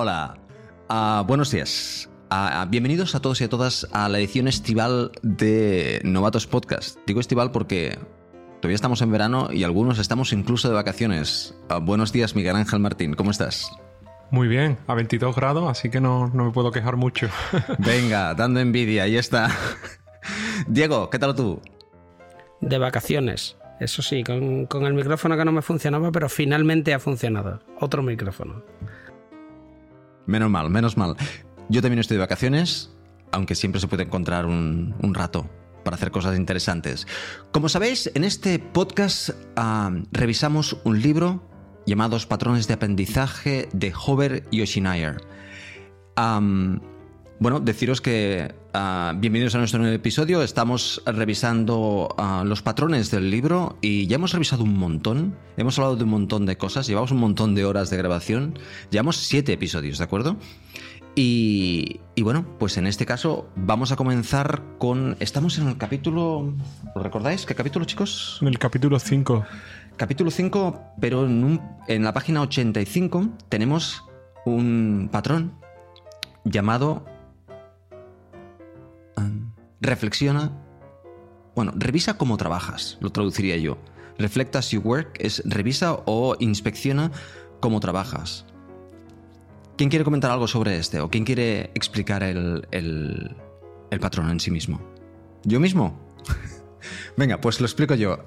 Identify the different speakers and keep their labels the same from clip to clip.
Speaker 1: Hola. Ah, buenos días. Ah, bienvenidos a todos y a todas a la edición estival de Novatos Podcast. Digo estival porque todavía estamos en verano y algunos estamos incluso de vacaciones. Ah, buenos días, Miguel Ángel Martín. ¿Cómo estás?
Speaker 2: Muy bien, a 22 grados, así que no, no me puedo quejar mucho.
Speaker 1: Venga, dando envidia, ahí está. Diego, ¿qué tal tú?
Speaker 3: De vacaciones. Eso sí, con, con, el micrófono que no me funcionaba, pero finalmente ha funcionado. Otro micrófono.
Speaker 1: Menos mal, menos mal. Yo también estoy de vacaciones, aunque siempre se puede encontrar un, rato para hacer cosas interesantes. Como sabéis, en este podcast uh, revisamos un libro llamados Patrones de Aprendizaje de Hover y Oshinayer. Um, bueno, deciros que uh, bienvenidos a nuestro nuevo episodio. Estamos revisando uh, los patrones del libro y ya hemos revisado un montón. Hemos hablado de un montón de cosas. Llevamos un montón de horas de grabación. Llevamos siete episodios, ¿de acuerdo? Y, y, bueno, pues en este caso vamos a comenzar con... Estamos en el capítulo... ¿Lo recordáis? ¿Qué capítulo, chicos?
Speaker 2: En el capítulo 5.
Speaker 1: Capítulo 5, pero en, un, en la página 85 tenemos un patrón llamado reflexiona, bueno, revisa cómo trabajas, lo traduciría yo. Reflect as you work es revisa o inspecciona cómo trabajas. ¿Quién quiere comentar algo sobre este o quién quiere explicar el, el, el patrón en sí mismo? ¿Yo mismo? Venga, pues lo explico yo.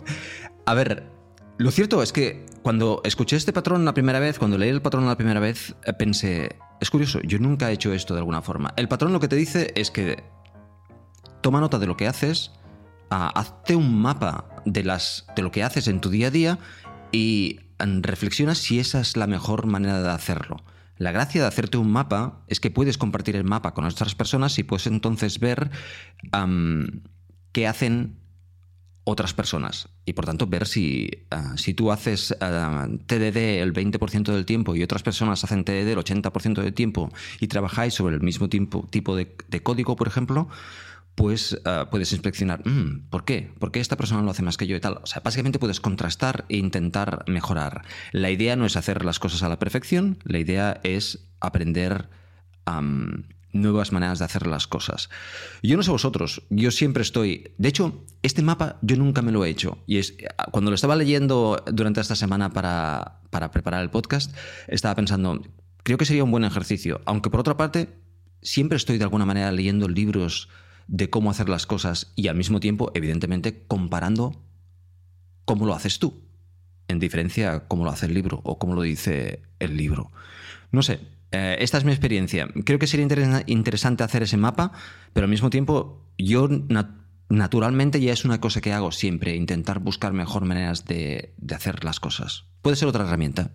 Speaker 1: A ver, lo cierto es que cuando escuché este patrón la primera vez, cuando leí el patrón la primera vez, pensé, es curioso, yo nunca he hecho esto de alguna forma. El patrón lo que te dice es que toma nota de lo que haces, uh, hazte un mapa de, las, de lo que haces en tu día a día y um, reflexiona si esa es la mejor manera de hacerlo. La gracia de hacerte un mapa es que puedes compartir el mapa con otras personas y puedes entonces ver qué hacen otras personas y por tanto ver si, uh, si tú haces uh, TDD el 20% del tiempo y otras personas hacen TDD el 80% del tiempo y trabajáis sobre el mismo tipo, tipo de código, por ejemplo, pues uh, puedes inspeccionar, mm, ¿por qué? ¿Por qué esta persona lo hace más que yo y tal? O sea, básicamente puedes contrastar e intentar mejorar. La idea no es hacer las cosas a la perfección, la idea es aprender nuevas maneras de hacer las cosas. Yo no sé vosotros, yo siempre estoy... De hecho, este mapa yo nunca me lo he hecho. Y es cuando lo estaba leyendo durante esta semana para, para preparar el podcast, estaba pensando, creo que sería un buen ejercicio. Aunque por otra parte, siempre estoy de alguna manera leyendo libros de cómo hacer las cosas y al mismo tiempo, evidentemente, comparando cómo lo haces tú, en diferencia a cómo lo hace el libro o cómo lo dice el libro. No sé, eh, esta es mi experiencia. Creo que sería inter interesante hacer ese mapa, pero al mismo tiempo yo nat naturalmente ya es una cosa que hago siempre, intentar buscar mejor maneras de, de hacer las cosas. Puede ser otra herramienta.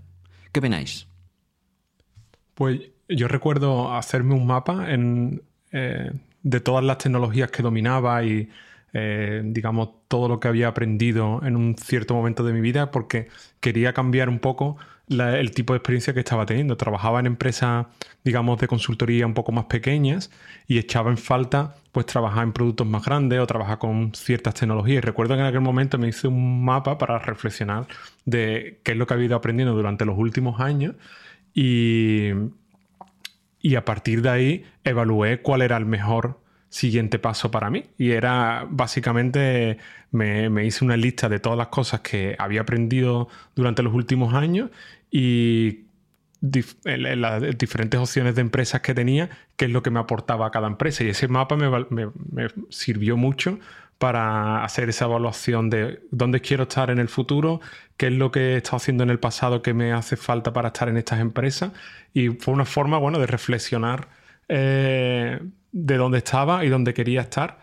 Speaker 1: ¿Qué opináis?
Speaker 2: Pues yo recuerdo hacerme un mapa en, eh, de todas las tecnologías que dominaba y, eh, digamos, todo lo que había aprendido en un cierto momento de mi vida, porque quería cambiar un poco el tipo de experiencia que estaba teniendo. Trabajaba en empresas, digamos, de consultoría un poco más pequeñas y echaba en falta, pues, trabajar en productos más grandes o trabajar con ciertas tecnologías. Y recuerdo que en aquel momento me hice un mapa para reflexionar de qué es lo que había ido aprendiendo durante los últimos años y y a partir de ahí evalué cuál era el mejor siguiente paso para mí. Y era básicamente, me, me, hice una lista de todas las cosas que había aprendido durante los últimos años y las diferentes opciones de empresas que tenía, qué es lo que me aportaba a cada empresa. Y ese mapa me, me, me sirvió mucho para hacer esa evaluación de dónde quiero estar en el futuro, qué es lo que he estado haciendo en el pasado que me hace falta para estar en estas empresas. Y fue una forma, bueno, de reflexionar eh, de dónde estaba y dónde quería estar.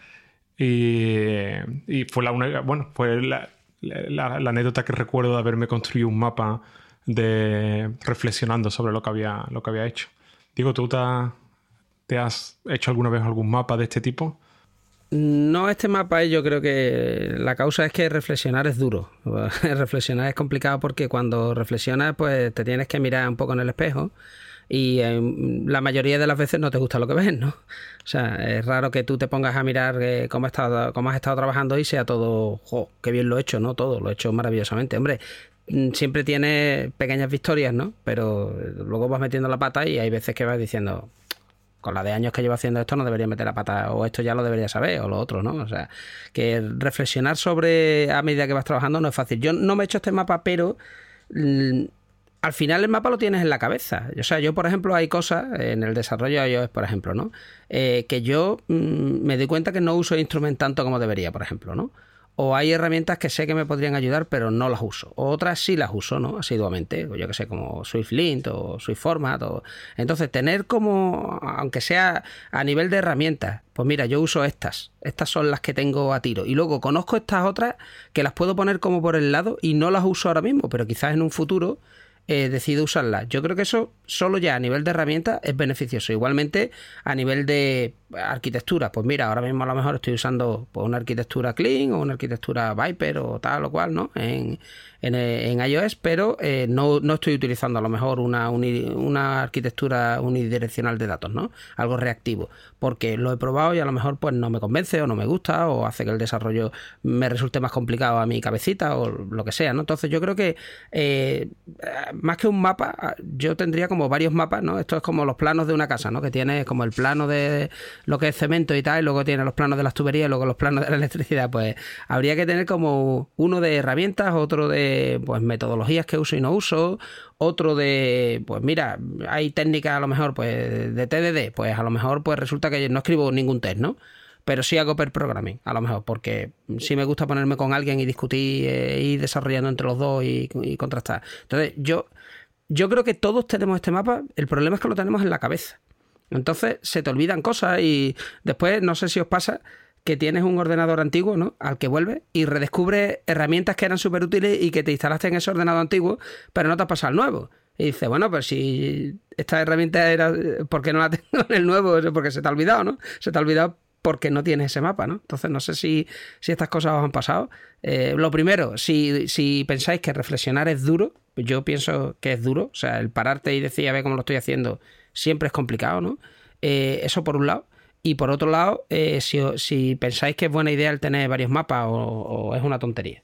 Speaker 2: Y, fue la bueno, fue la, anécdota que recuerdo de haberme construido un mapa de reflexionando sobre lo que había, lo que había hecho. Digo, ¿tú te has hecho alguna vez algún mapa de este tipo?
Speaker 3: No, este mapa yo creo que la causa es que reflexionar es duro. reflexionar es complicado porque cuando reflexionas pues te tienes que mirar un poco en el espejo y eh, la mayoría de las veces no te gusta lo que ves, ¿no? O sea, es raro que tú te pongas a mirar eh, cómo, has estado, cómo has estado trabajando y sea todo, jo, qué bien lo he hecho, ¿no? Todo, lo he hecho maravillosamente. Hombre, mm, siempre tienes pequeñas victorias, ¿no? Pero luego vas metiendo la pata y hay veces que vas diciendo, con la de años que llevo haciendo esto no debería meter la pata o esto ya lo debería saber o lo otro, ¿no? O sea, que reflexionar sobre a medida que vas trabajando no es fácil. Yo no me he hecho este mapa, pero mm, al final el mapa lo tienes en la cabeza. O sea, yo, por ejemplo, hay cosas en el desarrollo de iOS, por ejemplo, ¿no? Eh, que yo mm, me doy cuenta que no uso instrument tanto como debería, por ejemplo, ¿no? O hay herramientas que sé que me podrían ayudar, pero no las uso. Otras sí las uso, ¿no? Asiduamente, yo que sé, como SwiftLint o SwiftFormat. O... Entonces, tener como, aunque sea a nivel de herramientas, pues mira, yo uso estas. Estas son las que tengo a tiro. Y luego conozco estas otras que las puedo poner como por el lado y no las uso ahora mismo, pero quizás en un futuro eh, decido usarlas. Yo creo que eso solo ya a nivel de herramienta es beneficioso. Igualmente a nivel de arquitectura, pues mira, ahora mismo a lo mejor estoy usando pues, una arquitectura Clean o una arquitectura Viper o tal o cual, ¿no? En, en, iOS, pero eh, no, estoy utilizando a lo mejor una, una arquitectura unidireccional de datos, ¿no? Algo reactivo, porque lo he probado y a lo mejor pues no me convence o no me gusta o hace que el desarrollo me resulte más complicado a mi cabecita o lo que sea, ¿no? Entonces yo creo que eh, más que un mapa, yo tendría como varios mapas, ¿no? Esto es como los planos de una casa, ¿no? Que tiene como el plano de lo que es cemento y tal, y luego tiene los planos de las tuberías, y luego los planos de la electricidad, pues habría que tener como uno de herramientas, otro de pues metodologías que uso y no uso, otro de pues mira, hay técnicas a lo mejor pues de TDD, pues a lo mejor pues resulta que no escribo ningún test, ¿no? Pero sí hago per programming, a lo mejor, porque sí me gusta ponerme con alguien y discutir e ir desarrollando entre los dos y, y contrastar. Entonces, yo, yo creo que todos tenemos este mapa, el problema es que lo tenemos en la cabeza. Entonces se te olvidan cosas y después, no sé si os pasa, que tienes un ordenador antiguo, ¿no? Al que vuelves y redescubres herramientas que eran súper útiles y que te instalaste en ese ordenador antiguo, pero no te has pasado al nuevo. Y dices, bueno, pues si esta herramienta era, ¿por qué no la tengo en el nuevo? Porque se te ha olvidado, ¿no? Se te ha olvidado porque no tienes ese mapa, ¿no? Entonces no sé si, si estas cosas os han pasado. Eh, lo primero, si, si pensáis que reflexionar es duro, yo pienso que es duro. O sea, el pararte y decir, a ver cómo lo estoy haciendo, siempre es complicado, ¿no? Eh, eso por un lado. Y por otro lado, eh, si, pensáis que es buena idea el tener varios mapas o, es una tontería.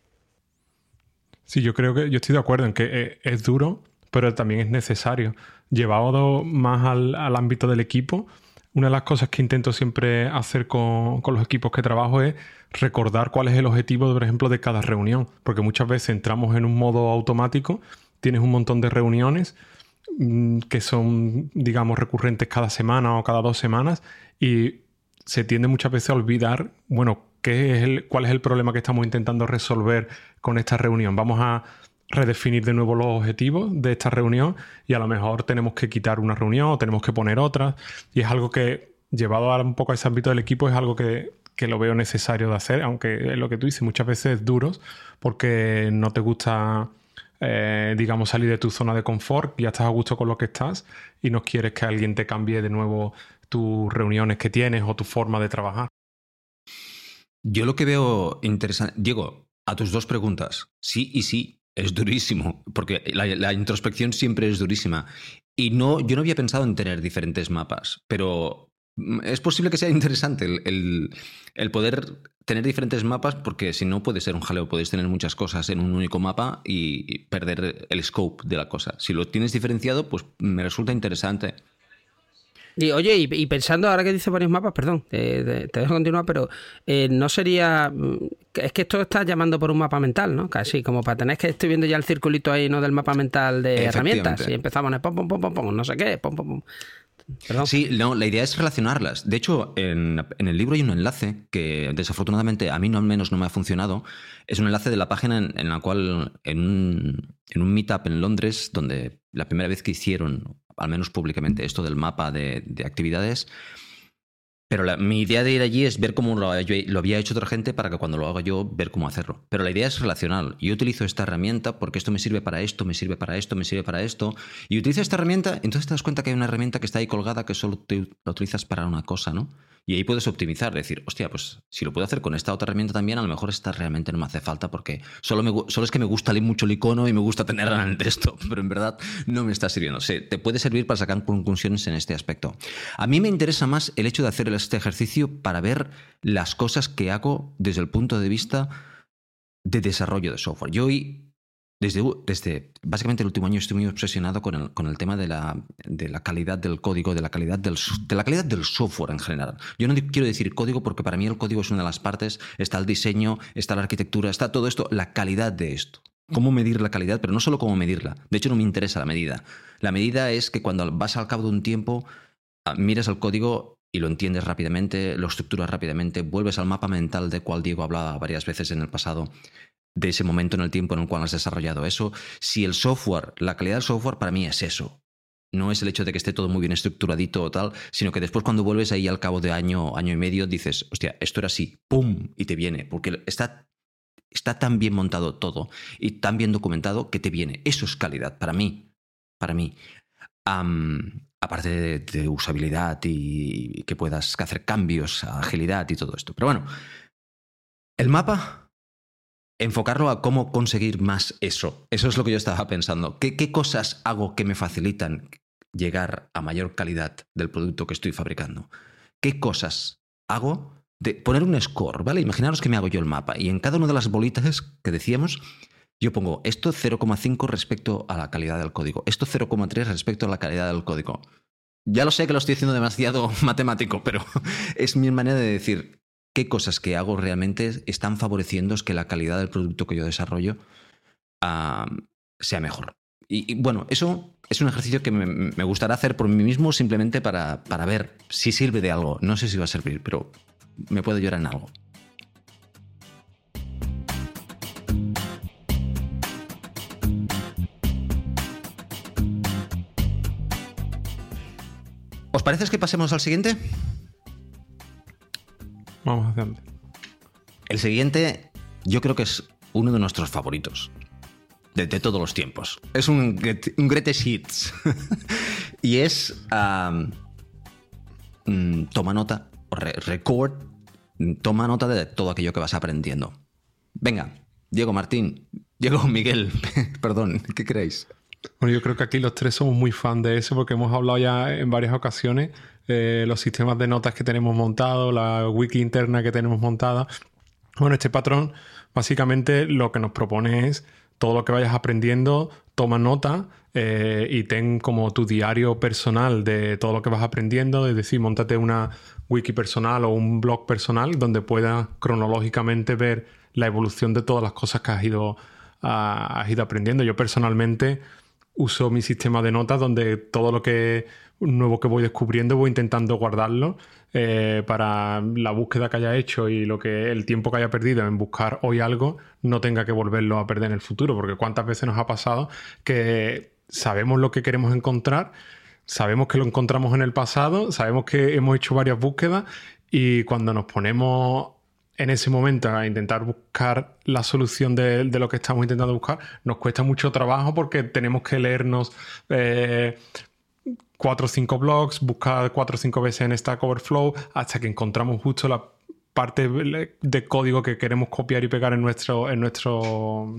Speaker 2: Sí, yo creo que yo estoy de acuerdo en que eh, es, duro, pero también es necesario. Llevado más al, ámbito del equipo, una de las cosas que intento siempre hacer con, los equipos que trabajo es recordar cuál es el objetivo, por ejemplo, de cada reunión. Porque muchas veces entramos en un modo automático, tienes un montón de reuniones que son, digamos, recurrentes cada semana o cada dos semanas y se tiende muchas veces a olvidar, bueno, ¿qué es el, cuál es el problema que estamos intentando resolver con esta reunión. Vamos a redefinir de nuevo los objetivos de esta reunión y a lo mejor tenemos que quitar una reunión o tenemos que poner otra. Y es algo que, llevado a un poco a ese ámbito del equipo, es algo que, lo veo necesario de hacer, aunque es lo que tú dices, muchas veces es duros porque no te gusta, eh, digamos, salir de tu zona de confort, ya estás a gusto con lo que estás y no quieres que alguien te cambie de nuevo tus reuniones que tienes o tu forma de trabajar.
Speaker 1: Yo lo que veo interesante, Diego, a tus dos preguntas, sí y sí, es durísimo, porque la, introspección siempre es durísima. Y no, yo no había pensado en tener diferentes mapas, pero es posible que sea interesante el, el, poder tener diferentes mapas, porque si no puede ser un jaleo, puedes tener muchas cosas en un único mapa y perder el scope de la cosa. Si lo tienes diferenciado, pues me resulta interesante.
Speaker 3: Y oye, y, pensando ahora que dice varios mapas, perdón, te, dejo continuar, pero eh, no sería. Mm, es que esto está llamando por un mapa mental, ¿no? Casi, como para tener que estoy viendo ya el circulito ahí, ¿no? Del mapa mental de herramientas. Y empezamos en pom, pom, pom, pom, pom, no sé qué, pom, pom, pom.
Speaker 1: Sí, no, la idea es relacionarlas. De hecho, en, el libro hay un enlace que desafortunadamente a mí no, al menos no me ha funcionado. Es un enlace de la página en, la cual, en un, en un meetup en Londres, donde la primera vez que hicieron al menos públicamente, esto del mapa de, actividades. Pero mi idea de ir allí es ver cómo lo, había hecho otra gente para que cuando lo haga yo, ver cómo hacerlo. Pero la idea es relacional. Yo utilizo esta herramienta porque esto me sirve para esto, me sirve para esto, me sirve para esto. Y utilizo esta herramienta, entonces te das cuenta que hay una herramienta que está ahí colgada que solo la utilizas para una cosa, ¿no? Y ahí puedes optimizar, decir, hostia, pues si lo puedo hacer con esta otra herramienta también, a lo mejor esta realmente no me hace falta porque solo, solo es que me gusta mucho el icono y me gusta tenerla en el texto, pero en verdad no me está sirviendo. Sí, te puede servir para sacar conclusiones en este aspecto. A mí me interesa más el hecho de hacer este ejercicio para ver las cosas que hago desde el punto de vista de desarrollo de software. Yo hoy desde, desde básicamente el último año estoy muy obsesionado con el, con el tema de la, de la, calidad del código, de la calidad del, de la calidad del software en general. Yo no quiero decir código porque para mí el código es una de las partes, está el diseño, está la arquitectura, está todo esto, la calidad de esto. Cómo medir la calidad, pero no solo cómo medirla. De hecho, no me interesa la medida. La medida es que cuando vas al cabo de un tiempo, ah, miras el código y lo entiendes rápidamente, lo estructuras rápidamente, vuelves al mapa mental de cual Diego hablaba varias veces en el pasado de ese momento en el tiempo en el cual has desarrollado eso. Si el software, la calidad del software para mí es eso. No es el hecho de que esté todo muy bien estructuradito o tal, sino que después cuando vuelves ahí al cabo de año, año y medio, dices, hostia, esto era así, ¡pum! y te viene, porque está, está tan bien montado todo y tan bien documentado que te viene. Eso es calidad para mí, para mí. aparte de, de, usabilidad y que puedas hacer cambios, agilidad y todo esto. Pero bueno, el mapa enfocarlo a cómo conseguir más eso. Eso es lo que yo estaba pensando. ¿Qué, cosas hago que me facilitan llegar a mayor calidad del producto que estoy fabricando? ¿Qué cosas hago de poner un score, ¿vale? Imaginaros que me hago yo el mapa y en cada una de las bolitas que decíamos, yo pongo esto 0,5 respecto a la calidad del código, esto 0,3 respecto a la calidad del código. Ya lo sé que lo estoy haciendo demasiado matemático, pero es mi manera de decir, qué cosas que hago realmente están favoreciendo que la calidad del producto que yo desarrollo sea mejor. Y, bueno, eso es un ejercicio que me, gustará hacer por mí mismo simplemente para, para, ver si sirve de algo. No sé si va a servir, pero me puede ayudar en algo. ¿Os parece que pasemos al siguiente?
Speaker 2: Vamos adelante.
Speaker 1: El siguiente, yo creo que es uno de nuestros favoritos. De, todos los tiempos. Es un, un greatest hits. y es. Mm, toma nota, record, toma nota de todo aquello que vas aprendiendo. Venga, Diego Martín, Diego Miguel, perdón, ¿qué creéis?
Speaker 2: Bueno, yo creo que aquí los tres somos muy fan de eso porque hemos hablado ya en varias ocasiones eh, los sistemas de notas que tenemos montados, la wiki interna que tenemos montada. Bueno, este patrón básicamente lo que nos propone es todo lo que vayas aprendiendo, toma nota eh, y ten como tu diario personal de todo lo que vas aprendiendo, es decir, montate una wiki personal o un blog personal donde puedas cronológicamente ver la evolución de todas las cosas que has ido, ah, has ido aprendiendo. Yo personalmente uso mi sistema de notas donde todo lo que nuevo que voy descubriendo voy intentando guardarlo eh, para la búsqueda que haya hecho y lo que el tiempo que haya perdido en buscar hoy algo no tenga que volverlo a perder en el futuro. Porque cuántas veces nos ha pasado que sabemos lo que queremos encontrar sabemos que lo encontramos en el pasado sabemos que hemos hecho varias búsquedas y cuando nos ponemos en ese momento a intentar buscar la solución de, lo que estamos intentando buscar, nos cuesta mucho trabajo porque tenemos que leernos eh, cuatro o cinco blogs, buscar cuatro o cinco veces en Stack Overflow hasta que encontramos justo la parte de código que queremos copiar y pegar en nuestro, en nuestro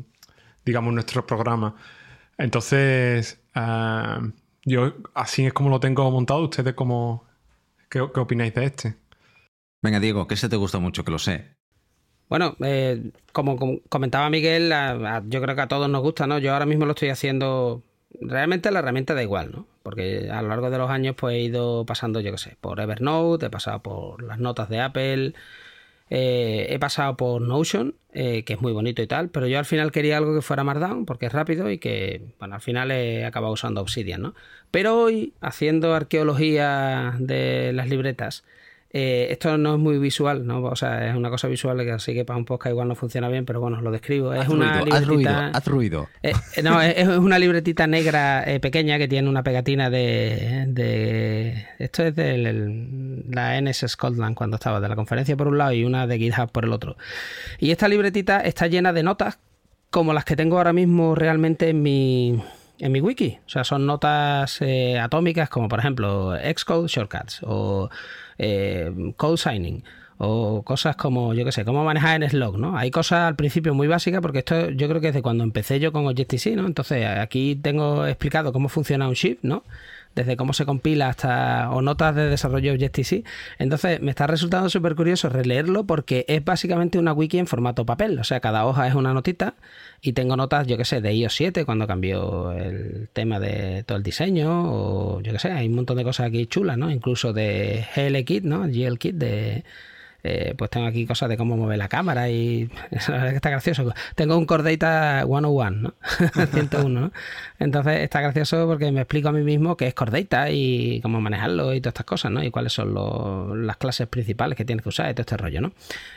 Speaker 2: digamos, nuestro programa. Entonces, ah, yo así es como lo tengo montado. ¿Ustedes cómo, qué, qué opináis de este?
Speaker 1: Venga, Diego, ¿qué se te gusta mucho? Que lo sé.
Speaker 3: Bueno, eh, como, comentaba Miguel, yo creo que a todos nos gusta, ¿no? Yo ahora mismo lo estoy haciendo. Realmente la herramienta da igual, ¿no? Porque a lo largo de los años pues he ido pasando, yo qué sé, por Evernote, he pasado por las notas de Apple, eh, he pasado por Notion, eh, que es muy bonito y tal, pero yo al final quería algo que fuera Markdown porque es rápido y que, bueno, al final he acabado usando Obsidian, ¿no? Pero hoy, haciendo arqueología de las libretas, eh, esto no es muy visual, ¿no? O sea, es una cosa visual que así que para un podcast igual no funciona bien, pero bueno, lo describo. Es una libretita.
Speaker 1: Haz ruido.
Speaker 3: Eh, eh, no, es, una libretita negra pequeña que tiene una pegatina de. esto es de la NS Scotland cuando estaba, de la conferencia por un lado y una de GitHub por el otro. Y esta libretita está llena de notas como las que tengo ahora mismo realmente en mi en mi wiki. O sea, son notas atómicas como por ejemplo Xcode Shortcuts o eh, code signing o cosas como, yo qué sé, cómo manejar en Slog, ¿no? Hay cosas al principio muy básicas porque esto yo creo que es de cuando empecé yo con Objective-C, ¿no? Entonces aquí tengo explicado cómo funciona un shift, ¿no? Desde cómo se compila hasta o notas de desarrollo Objective-C. Entonces me está resultando súper curioso releerlo porque es básicamente una wiki en formato papel, o sea, cada hoja es una notita y tengo notas, yo que sé, de iOS 7 cuando cambió el tema de todo el diseño o yo que sé, hay un montón de cosas aquí chulas, ¿no? Incluso de GL ¿no? GL Kit de eh, pues tengo aquí cosas de cómo mueve la cámara y está gracioso. Tengo un Core Data 101, ¿no? 101, ¿no? Entonces está gracioso porque me explico a mí mismo qué es Core y cómo manejarlo y todas estas cosas, ¿no? Y cuáles son las clases principales que tienes que usar y todo este rollo, ¿no?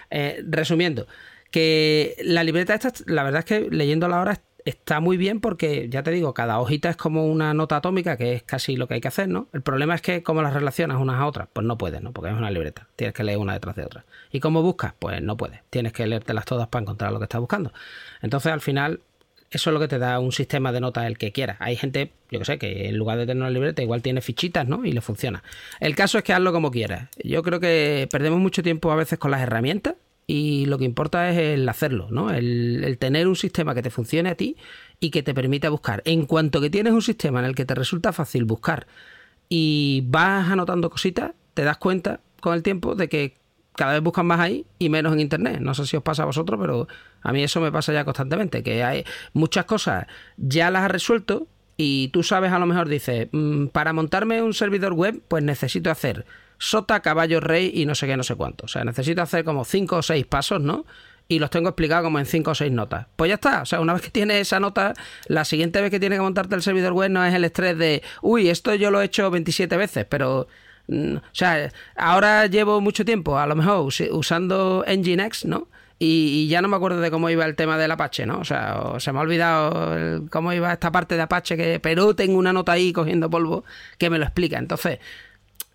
Speaker 3: Eh, resumiendo, que la libreta esta, la verdad es que leyéndola ahora está muy bien porque, ya te digo, cada hojita es como una nota atómica, que es casi lo que hay que hacer, ¿no? El problema es que como las relacionas unas a otras, pues no puedes, ¿no? Porque es una libreta, tienes que leer una detrás de otra. ¿Y cómo buscas? Pues no puedes, tienes que leértelas todas para encontrar lo que estás buscando. Entonces, al final, eso es lo que te da un sistema de notas el que quiera. Hay gente, yo que sé, que en lugar de tener una libreta igual tiene fichitas, ¿no? Y le funciona. El caso es que hazlo como quieras. Yo creo que perdemos mucho tiempo a veces con las herramientas y lo que importa es el hacerlo, ¿no? El, tener un sistema que te funcione a ti y que te permita buscar. En cuanto que tienes un sistema en el que te resulta fácil buscar y vas anotando cositas, te das cuenta con el tiempo de que cada vez buscan más ahí y menos en internet. No sé si os pasa a vosotros, pero a mí eso me pasa ya constantemente, que hay muchas cosas ya las has resuelto y tú sabes a lo mejor dices, mm, para montarme un servidor web, pues necesito hacer sota, caballo, rey y no sé qué, no sé cuánto. O sea, necesito hacer como cinco o seis pasos, ¿no? Y los tengo explicados como en cinco o seis notas. Pues ya está. O sea, una vez que tienes esa nota, la siguiente vez que tienes que montarte el servidor web no es el estrés de, uy, esto yo lo he hecho 27 veces, pero mm, o sea, ahora llevo mucho tiempo, a lo mejor usando Nginx, ¿no? Y, ya no me acuerdo de cómo iba el tema del Apache, ¿no? O sea, se me ha olvidado cómo iba esta parte de Apache, que, pero tengo una nota ahí cogiendo polvo que me lo explica. Entonces,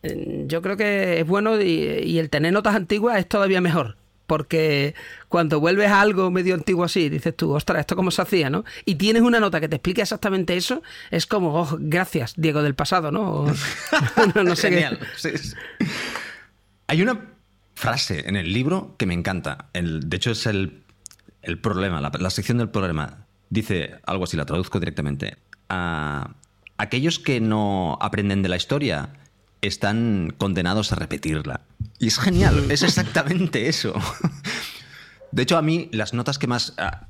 Speaker 3: yo creo que es bueno y, el tener notas antiguas es todavía mejor. Porque cuando vuelves a algo medio antiguo así, dices tú, ostras, ¿esto cómo se hacía, no? Y tienes una nota que te explica exactamente eso, es como, oh, gracias, Diego del pasado, ¿no?
Speaker 1: no, sé Genial. Hay una frase en el libro que me encanta. El, de hecho, es el, problema, la, sección del problema. Dice algo así, la traduzco directamente. A aquellos que no aprenden de la historia están condenados a repetirla. Y es genial, es exactamente eso. De hecho, a mí las notas que más, ah,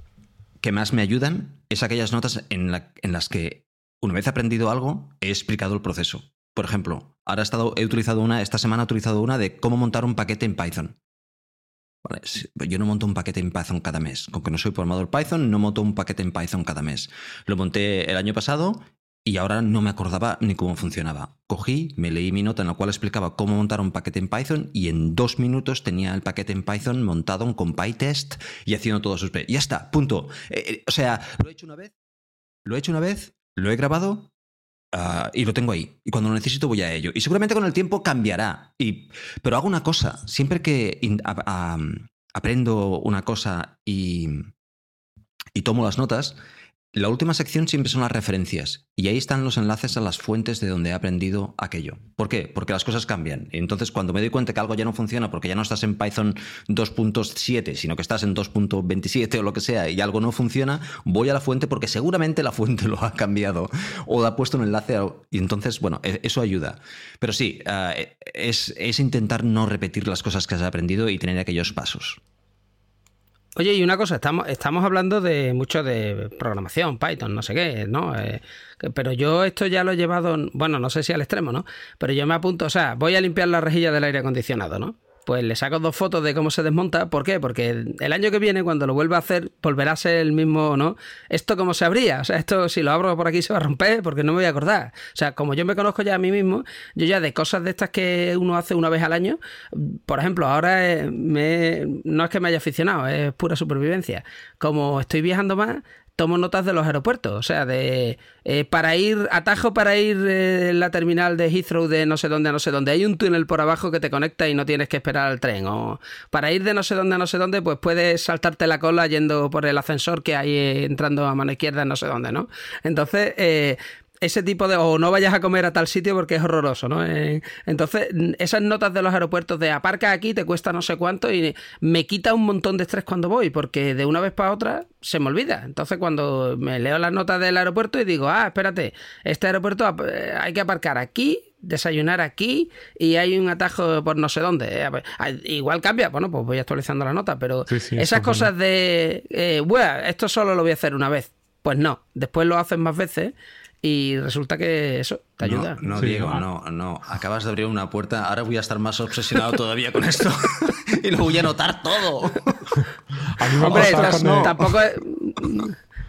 Speaker 1: que más me ayudan es aquellas notas en, las que, una vez aprendido algo, he explicado el proceso. Por ejemplo, ahora he, estado, he utilizado una, esta semana he utilizado una de cómo montar un paquete en Python. yo no monto un paquete en Python cada mes. Con que no soy programador Python, no monto un paquete en Python cada mes. Lo monté el año pasado y ahora no me acordaba ni cómo funcionaba. Cogí, me leí mi nota en la cual explicaba cómo montar un paquete en Python y en dos minutos tenía el paquete en Python montado con PyTest y haciendo todos sus... Ya está, punto. Eh, eh, o sea, lo he hecho una vez, lo he hecho una vez, lo he grabado ah, y lo tengo ahí. Y cuando lo necesito voy a ello. Y seguramente con el tiempo cambiará. Y, pero hago una cosa, siempre que aprendo una cosa y, y tomo las notas, la última sección siempre son las referencias y ahí están los enlaces a las fuentes de donde he aprendido aquello. ¿Por qué? Porque las cosas cambian. Entonces, cuando me doy cuenta que algo ya no funciona porque ya no estás en Python 2.7, sino que estás en 2.27 o lo que sea y algo no funciona, voy a la fuente porque seguramente la fuente lo ha cambiado o ha puesto un enlace y entonces, bueno, e, eso ayuda. Pero sí, es, es intentar no repetir las cosas que has aprendido y tener aquellos pasos.
Speaker 3: Oye, y una cosa, estamos, estamos hablando de mucho de programación, Python, no sé qué, ¿no? Eh, pero yo esto ya lo he llevado, bueno, no sé si al extremo, ¿no? Pero yo me apunto, o sea, voy a limpiar la rejilla del aire acondicionado, ¿no? Pues le saco dos fotos de cómo se desmonta. ¿Por qué? Porque el año que viene, cuando lo vuelva a hacer, volverá a ser el mismo, ¿no? Esto cómo se abría. O sea, esto si lo abro por aquí se va a romper porque no me voy a acordar. O sea, como yo me conozco ya a mí mismo, yo ya de cosas de estas que uno hace una vez al año, por ejemplo, ahora eh, me, no es que me haya aficionado, es pura supervivencia. Como estoy viajando más, tomo notas de los aeropuertos, o sea, de eh, para ir, atajo para ir eh, la terminal de Heathrow de no sé dónde a no sé dónde, hay un túnel por abajo que te conecta y no tienes que esperar al tren, o para ir de no sé dónde a no sé dónde, pues puedes saltarte la cola yendo por el ascensor que hay eh, entrando a mano izquierda no sé dónde, ¿no? Entonces, ese tipo de, o no vayas a comer a tal sitio porque es horroroso, ¿no? Eh, entonces, esas notas de los aeropuertos de aparca aquí te cuesta no sé cuánto y me quita un montón de estrés cuando voy, porque de una vez para otra se me olvida. Entonces, cuando me leo las notas del aeropuerto y digo, ah, espérate, este aeropuerto eh, hay que aparcar aquí, desayunar aquí y hay un atajo por no sé dónde. Eh, igual cambia, bueno, pues voy actualizando la nota, pero esas cosas de, eh, bueno, esto solo lo voy a hacer una vez. Pues no, después lo haces más veces y resulta que eso te ayuda.
Speaker 1: No, Diego, no, no. Acabas de abrir una puerta. Ahora voy a estar más obsesionado todavía con esto. y lo voy a notar todo.
Speaker 3: Hombre, tampoco.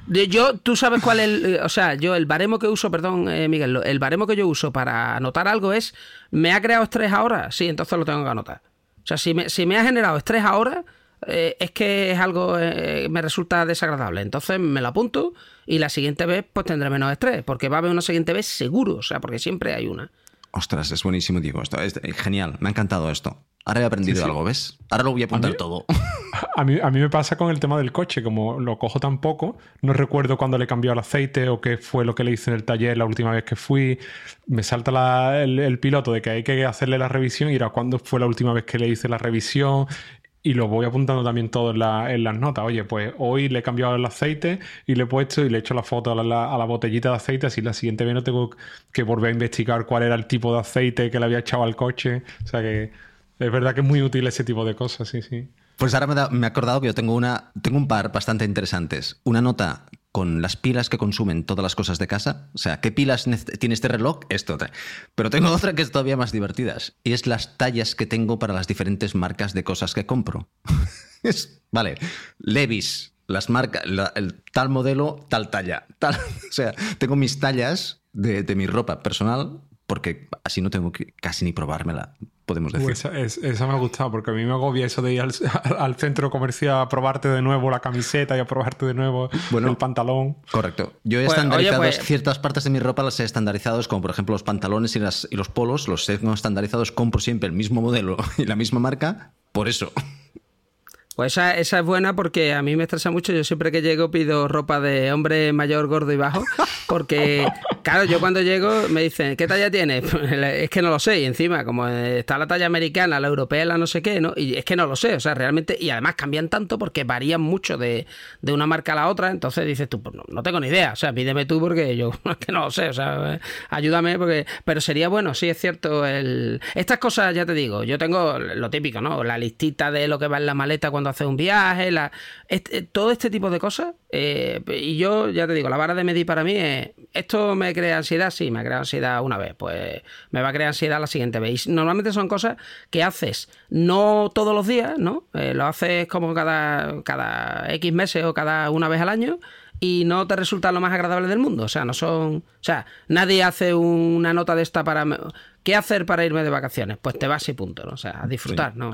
Speaker 3: Yo, tú sabes cuál es el. O sea, yo el baremo que uso, perdón, eh, Miguel, el baremo que yo uso para anotar algo es. ¿Me ha creado estrés ahora? Sí, entonces lo tengo que anotar. O sea, si me, si me ha generado estrés ahora, eh, es que es algo. Eh, me resulta desagradable. Entonces me lo apunto y la siguiente vez pues tendré menos estrés, porque va a haber una siguiente vez seguro, o sea, porque siempre hay una.
Speaker 1: Ostras, es buenísimo, Diego. Esto es genial, me ha encantado esto. Ahora he aprendido algo, ¿ves? Ahora lo voy a apuntar todo.
Speaker 2: A mí, a mí me pasa con el tema del coche, como lo cojo tan poco, no recuerdo cuándo le cambió el aceite o qué fue lo que le hice en el taller la última vez que fui. Me salta el, el, piloto de que hay que hacerle la revisión y era cuándo fue la última vez que le hice la revisión y lo voy apuntando también todo en, las notas. Oye, pues hoy le he cambiado el aceite y le he puesto y le he hecho la foto a la, botellita de aceite, así la siguiente vez no tengo que volver a investigar cuál era el tipo de aceite que le había echado al coche. O sea que es verdad que es muy útil ese tipo de cosas, sí, sí.
Speaker 1: Pues ahora me, me he acordado que yo tengo, una, tengo un par bastante interesantes. Una nota con las pilas que consumen todas las cosas de casa. O sea, ¿qué pilas tiene este reloj? Esto. Pero tengo otra que es todavía más divertidas. Y es las tallas que tengo para las diferentes marcas de cosas que compro. es, vale, Levis, las marcas, tal modelo, tal talla. Tal, o sea, tengo mis tallas de, de mi ropa personal porque así no tengo que casi ni probármela podemos decir.
Speaker 2: esa, me ha gustado, porque a mí me agobia eso de ir al, centro comercial a probarte de nuevo la camiseta y a probarte de nuevo el pantalón.
Speaker 1: Correcto. Yo he pues, estandarizado pues- ciertas partes de mi ropa, las he estandarizado, como por ejemplo los pantalones y, y los polos, los tengo estandarizados, compro siempre el mismo modelo y la misma marca, por eso.
Speaker 3: Pues esa, esa, es buena porque a mí me estresa mucho. Yo siempre que llego pido ropa de hombre mayor, gordo y bajo. Porque, claro, yo cuando llego me dicen, ¿qué talla tienes? es que no lo sé. Y encima, como está la talla americana, la europea, la no sé qué, ¿no? Y es que no lo sé. O sea, realmente. Y además cambian tanto porque varían mucho de, una marca a la otra. Entonces dices tú, pues no, tengo ni idea. O sea, pídeme tú porque yo es que no lo sé. O sea, ayúdame porque. Pero sería bueno, sí, es cierto. El... Estas cosas, ya te digo, yo tengo lo típico, ¿no? La listita de lo que va en la maleta cuando hace un viaje, la, todo este tipo de cosas. Eh, y yo, ya te digo, la vara de medir para mí es, ¿esto me crea ansiedad? Sí, me crea ansiedad una vez, pues me va a crear ansiedad la siguiente vez. Y normalmente son cosas que haces no todos los días, ¿no? Eh, lo haces como cada, cada X meses o cada una vez al año y no te resulta lo más agradable del mundo. O sea, no son. O sea, nadie hace una nota de esta para. ¿Qué hacer para irme de vacaciones? Pues te vas y punto, ¿no? O sea, a disfrutar, ¿no?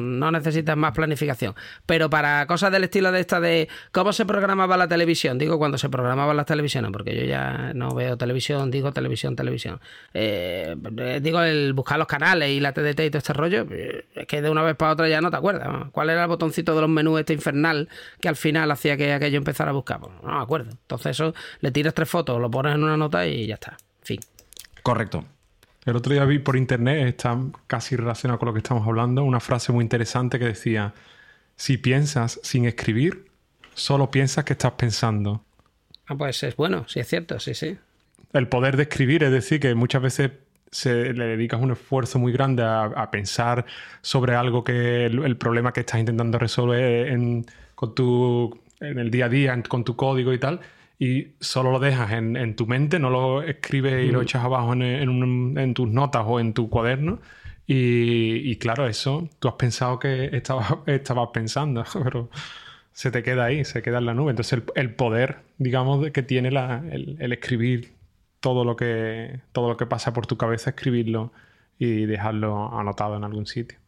Speaker 3: ¿no? necesitas más planificación. Pero para cosas del estilo de esta de cómo se programaba la televisión, digo cuando se programaban las televisiones, porque yo ya no veo televisión, digo televisión, televisión. Eh, digo el buscar los canales y la TDT y todo este rollo, es que de una vez para otra ya no te acuerdas. ¿Cuál era el botoncito de los menús este infernal que al final hacía que aquello empezara a buscar? Pues no me acuerdo. Entonces eso, le tiras tres fotos, lo pones en una nota y ya está. Fin.
Speaker 1: Correcto.
Speaker 2: El otro día vi por internet, está casi relacionado con lo que estamos hablando, una frase muy interesante que decía, si piensas sin escribir, solo piensas que estás pensando.
Speaker 3: Ah, pues es bueno, sí es cierto, sí, sí.
Speaker 2: El poder de escribir, es decir, que muchas veces se, le dedicas un esfuerzo muy grande a, pensar sobre algo que el, problema que estás intentando resolver en, con tu, en el día a día, con tu código y tal, y solo lo dejas en, tu mente, no lo escribes y lo mm. echas abajo en, tus notas o en tu cuaderno. Y, claro, eso tú has pensado que estabas, estabas pensando, pero se te queda ahí, se queda en la nube. Entonces el, poder, digamos, que tiene el, escribir todo lo, que, todo lo que pasa por tu cabeza, escribirlo y dejarlo anotado en algún sitio.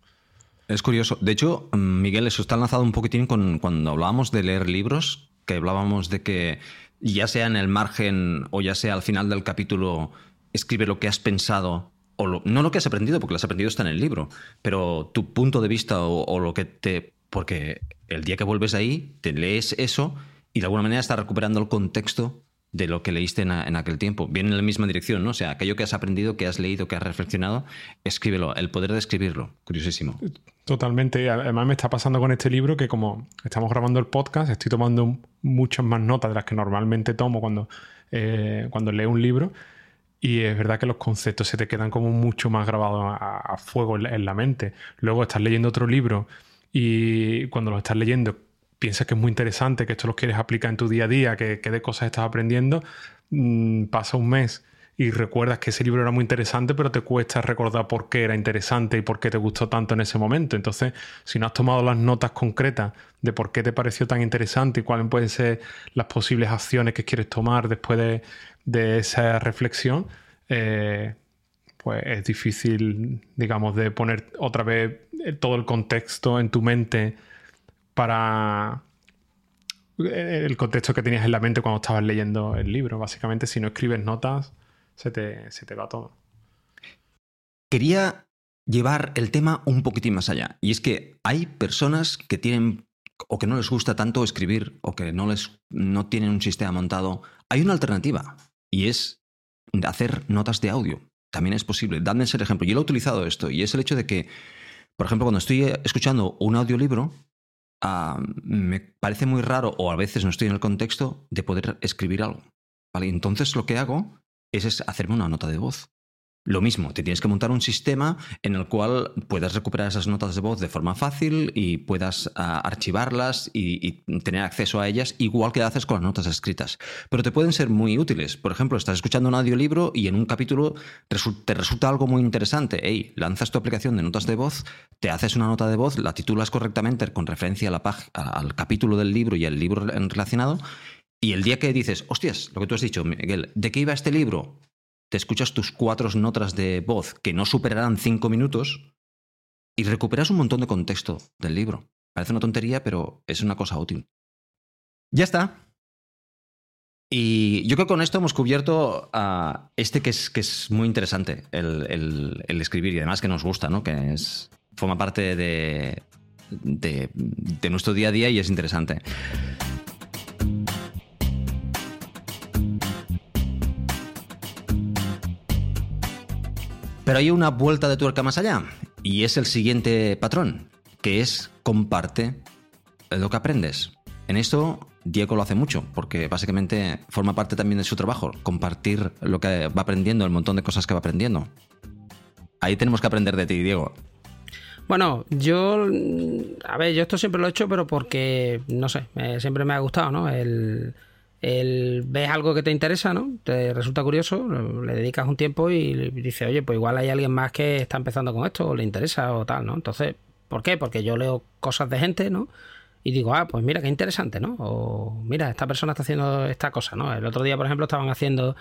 Speaker 1: Es curioso. De hecho, Miguel, eso está enlazado un poquitín con cuando hablábamos de leer libros, que hablábamos de que ya sea en el margen o ya sea al final del capítulo, escribe lo que has pensado, o no lo que has aprendido, porque lo has aprendido está en el libro, pero tu punto de vista o, lo que te... Porque el día que vuelves ahí, te lees eso y de alguna manera estás recuperando el contexto de lo que leíste en, aquel tiempo. Viene en la misma dirección, ¿no? O sea, aquello que has aprendido, que has leído, que has reflexionado, escríbelo. El poder de escribirlo. Curiosísimo.
Speaker 2: Totalmente. Además me está pasando con este libro que como estamos grabando el podcast, estoy tomando muchas más notas de las que normalmente tomo cuando, eh, cuando leo un libro. Y es verdad que los conceptos se te quedan como mucho más grabados a, fuego en la mente. Luego estás leyendo otro libro y cuando lo estás leyendo piensas que es muy interesante, que esto lo quieres aplicar en tu día a día, que, de cosas estás aprendiendo, mm, pasa un mes y recuerdas que ese libro era muy interesante, pero te cuesta recordar por qué era interesante y por qué te gustó tanto en ese momento. Entonces, si no has tomado las notas concretas de por qué te pareció tan interesante y cuáles pueden ser las posibles acciones que quieres tomar después de, esa reflexión, eh, pues es difícil, digamos, de poner otra vez todo el contexto en tu mente para eh, el contexto que tenías en la mente cuando estabas leyendo el libro. Básicamente, si no escribes notas, se te, se te va todo.
Speaker 1: Quería llevar el tema un poquitín más allá. Y es que hay personas que tienen o que no les gusta tanto escribir o que no, les, no tienen un sistema montado. Hay una alternativa y es hacer notas de audio. También es posible. Dadme ese ejemplo. Yo lo he utilizado esto y es el hecho de que, por ejemplo, cuando estoy escuchando un audiolibro, Ah, me parece muy raro, o a veces no estoy en el contexto, de poder escribir algo. ¿vale? Entonces lo que hago es hacerme una nota de voz. Lo mismo, te tienes que montar un sistema en el cual puedas recuperar esas notas de voz de forma fácil y puedas ah, archivarlas y, tener acceso a ellas igual que haces con las notas escritas. Pero te pueden ser muy útiles. Por ejemplo, estás escuchando un audiolibro y en un capítulo te resulta algo muy interesante. Hey, lanzas tu aplicación de notas de voz, te haces una nota de voz, la titulas correctamente con referencia a la al capítulo del libro y al libro relacionado y el día que dices, hostias, lo que tú has dicho, Miguel, ¿de qué iba este libro? Te escuchas tus cuatro notas de voz que no superarán cinco minutos y recuperas un montón de contexto del libro. Parece una tontería, pero es una cosa útil. Ya está. Y yo creo que con esto hemos cubierto este que es, que es muy interesante, el, escribir y además que nos gusta, ¿no? Que es, forma parte de, de nuestro día a día y es interesante. Pero hay una vuelta de tuerca más allá, y es el siguiente patrón, que es comparte lo que aprendes. En esto Diego lo hace mucho, porque básicamente forma parte también de su trabajo, compartir lo que va aprendiendo, el montón de cosas que va aprendiendo. Ahí tenemos que aprender de ti, Diego.
Speaker 3: Bueno, yo, a ver, yo esto siempre lo he hecho, pero porque, no sé, siempre me ha gustado, ¿no? El, el, ves algo que te interesa, ¿no? Te resulta curioso, le dedicas un tiempo y dices, oye, pues igual hay alguien más que está empezando con esto, o le interesa o tal, ¿no? Entonces, ¿por qué? Porque yo leo cosas de gente, ¿no? Y digo, ah, pues mira, qué interesante, ¿no? O mira, esta persona está haciendo esta cosa, ¿no? El otro día, por ejemplo, estaban haciendo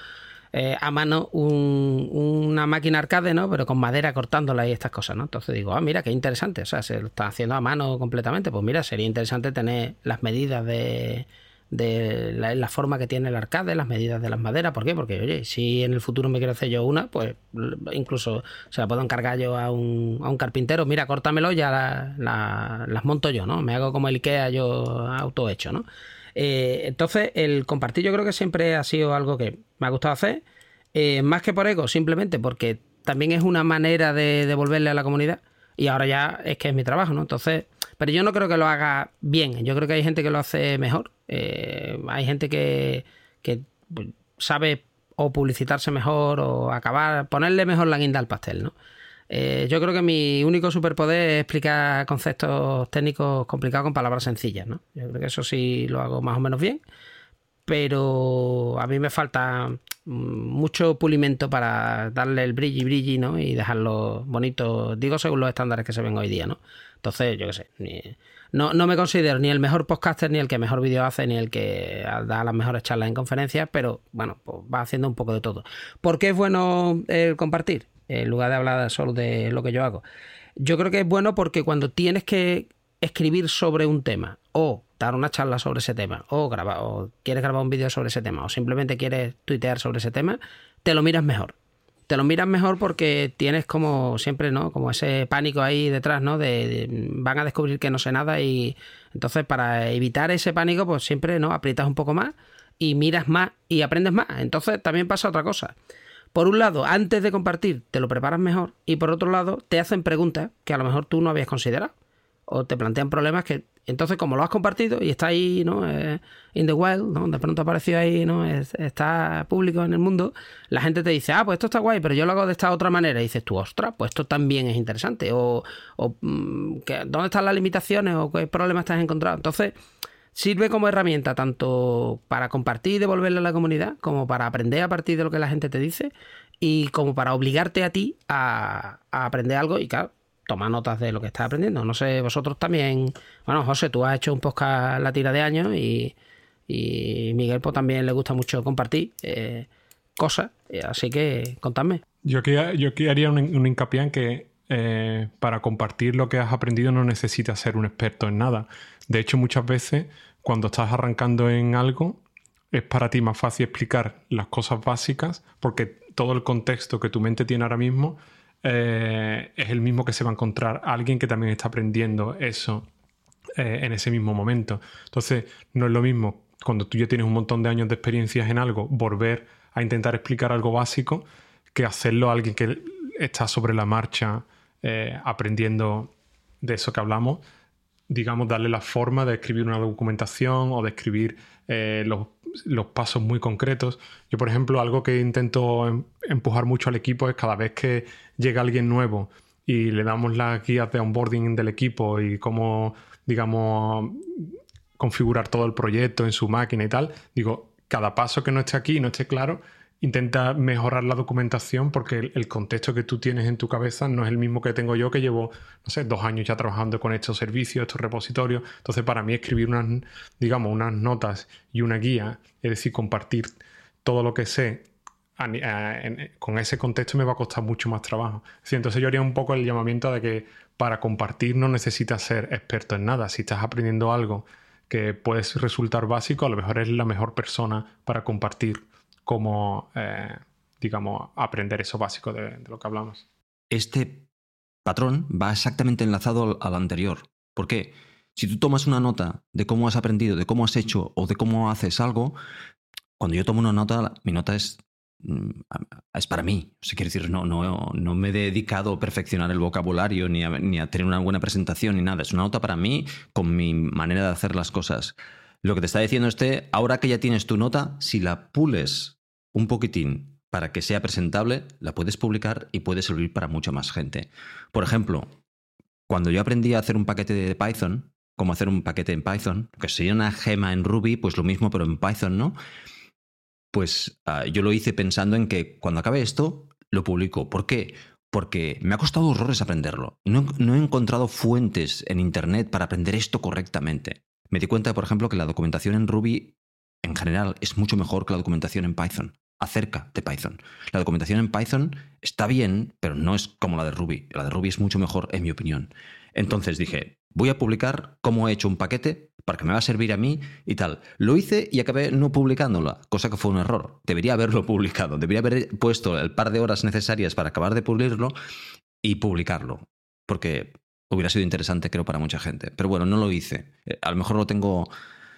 Speaker 3: eh, a mano una máquina arcade, ¿no? Pero con madera cortándola y estas cosas, ¿no? Entonces digo, ah, mira, qué interesante. O sea, se lo están haciendo a mano completamente. Pues mira, sería interesante tener las medidas de de la, forma que tiene el arcade, las medidas de las maderas. ¿Por qué? Porque, oye, si en el futuro me quiero hacer yo una, pues incluso se la puedo encargar yo a un, a un carpintero. Mira, córtamelo, ya las monto yo, ¿no? Me hago como el IKEA yo auto hecho, ¿no? Eh, entonces, el compartir yo creo que siempre ha sido algo que me ha gustado hacer, eh, más que por ego, simplemente porque también es una manera de devolverle a la comunidad y ahora ya es que es mi trabajo, ¿no? Entonces, pero yo no creo que lo haga bien, yo creo que hay gente que lo hace mejor, eh, hay gente que, pues, sabe o publicitarse mejor o acabar, ponerle mejor la guinda al pastel, ¿no? Eh, yo creo que mi único superpoder es explicar conceptos técnicos complicados con palabras sencillas, ¿no? Yo creo que eso sí lo hago más o menos bien, pero a mí me falta mucho pulimento para darle el brilli brilli, ¿no? Y dejarlo bonito, digo según los estándares que se ven hoy día, ¿no? Entonces, yo qué sé, no, no me considero ni el mejor podcaster, ni el que mejor vídeo hace, ni el que da las mejores charlas en conferencias, pero bueno, pues va haciendo un poco de todo. ¿Por qué es bueno el compartir? En lugar de hablar solo de lo que yo hago. Yo creo que es bueno porque cuando tienes que escribir sobre un tema o dar una charla sobre ese tema o grabar o quieres grabar un vídeo sobre ese tema o simplemente quieres tuitear sobre ese tema, te lo miras mejor te lo miras mejor porque tienes como siempre, ¿no? Como ese pánico ahí detrás, ¿no? De, van a descubrir que no sé nada y entonces para evitar ese pánico, pues siempre, ¿no? Aprietas un poco más y miras más y aprendes más. Entonces también pasa otra cosa. Por un lado, antes de compartir, te lo preparas mejor y por otro lado, te hacen preguntas que a lo mejor tú no habías considerado o te plantean problemas que entonces como lo has compartido y está ahí, ¿no? Eh, in the wild, ¿no? De pronto apareció ahí, ¿no? está público en el mundo, la gente te dice, ah, pues esto está guay, pero yo lo hago de esta otra manera. Y dices tú, ostras, pues esto también es interesante. O, mm, ¿dónde están las limitaciones? O qué problemas te has encontrado. Entonces, sirve como herramienta tanto para compartir y devolverle a la comunidad, como para aprender a partir de lo que la gente te dice, y como para obligarte a ti a, a aprender algo. Y claro, toma notas de lo que estás aprendiendo. No sé, vosotros también. Bueno, José, tú has hecho un podcast la tira de años y, y Miguel pues, también le gusta mucho compartir eh, cosas. Eh, así que contadme.
Speaker 2: Yo aquí, yo haría un, hincapié en que eh, para compartir lo que has aprendido no necesitas ser un experto en nada. De hecho, muchas veces cuando estás arrancando en algo es para ti más fácil explicar las cosas básicas porque todo el contexto que tu mente tiene ahora mismo eh, es el mismo que se va a encontrar alguien que también está aprendiendo eso eh, en ese mismo momento. Entonces, no es lo mismo cuando tú ya tienes un montón de años de experiencias en algo, volver a intentar explicar algo básico, que hacerlo a alguien que está sobre la marcha eh, aprendiendo de eso que hablamos, digamos, darle la forma de escribir una documentación o de escribir los los pasos muy concretos. Yo, por ejemplo, algo que intento em, empujar mucho al equipo es cada vez que llega alguien nuevo y le damos las guías de onboarding del equipo y cómo, digamos, configurar todo el proyecto en su máquina y tal, digo, cada paso que no esté aquí y no esté claro, intenta mejorar la documentación porque el, contexto que tú tienes en tu cabeza no es el mismo que tengo yo que llevo, no sé, dos años ya trabajando con estos servicios, estos repositorios. Entonces, para mí escribir unas, digamos, unas notas y una guía, es decir, compartir todo lo que sé con ese contexto me va a costar mucho más trabajo. entonces yo haría un poco el llamamiento de que para compartir no necesitas ser experto en nada. Si estás aprendiendo algo que puede resultar básico, a lo mejor es la mejor persona para compartir cómo, eh, digamos, aprender eso básico de, lo que hablamos.
Speaker 1: Este patrón va exactamente enlazado al, anterior. ¿Por qué? Si tú tomas una nota de cómo has aprendido, de cómo has hecho o de cómo haces algo, cuando yo tomo una nota, mi nota es, mm, es para mí. O sea, decir, no, no, no me he dedicado a perfeccionar el vocabulario ni a, ni a tener una buena presentación ni nada. Es una nota para mí con mi manera de hacer las cosas. Lo que te está diciendo este, ahora que ya tienes tu nota, si la pules un poquitín para que sea presentable, la puedes publicar y puede servir para mucha más gente. Por ejemplo, cuando yo aprendí a hacer un paquete de Python, como hacer un paquete en Python, que sería una gema en Ruby, pues lo mismo, pero en Python, ¿no? Pues ah, yo lo hice pensando en que cuando acabe esto, lo publico. ¿Por qué? Porque me ha costado horrores aprenderlo. No, no he encontrado fuentes en Internet para aprender esto correctamente. Me di cuenta, por ejemplo, que la documentación en Ruby en general es mucho mejor que la documentación en Python, acerca de Python. La documentación en Python está bien, pero no es como la de Ruby. La de Ruby es mucho mejor, en mi opinión. Entonces dije, voy a publicar cómo he hecho un paquete para que me va a servir a mí y tal. Lo hice y acabé no publicándola, cosa que fue un error. Debería haberlo publicado, debería haber puesto el par de horas necesarias para acabar de pulirlo y publicarlo. Porque Hubiera sido interesante, creo, para mucha gente. Pero bueno, no lo hice. Eh, a lo mejor lo tengo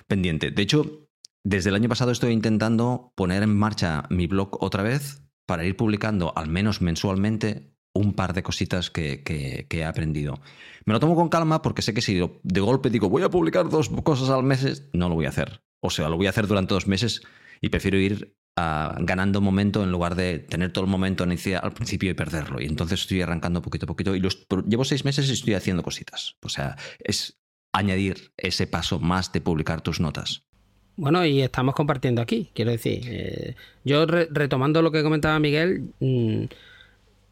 Speaker 1: pendiente. De hecho, desde el año pasado estoy intentando poner en marcha mi blog otra vez para ir publicando, al menos mensualmente, un par de cositas que, que, he aprendido. Me lo tomo con calma porque sé que si de golpe digo voy a publicar dos cosas al mes, no lo voy a hacer. O sea, lo voy a hacer durante dos meses y prefiero ir ganando momento en lugar de tener todo el momento al principio y perderlo. Y entonces estoy arrancando poquito a poquito y los, llevo seis meses y estoy haciendo cositas. O sea, es añadir ese paso más de publicar tus notas.
Speaker 3: Bueno, y estamos compartiendo aquí, quiero decir. Eh, yo retomando lo que comentaba Miguel, mm,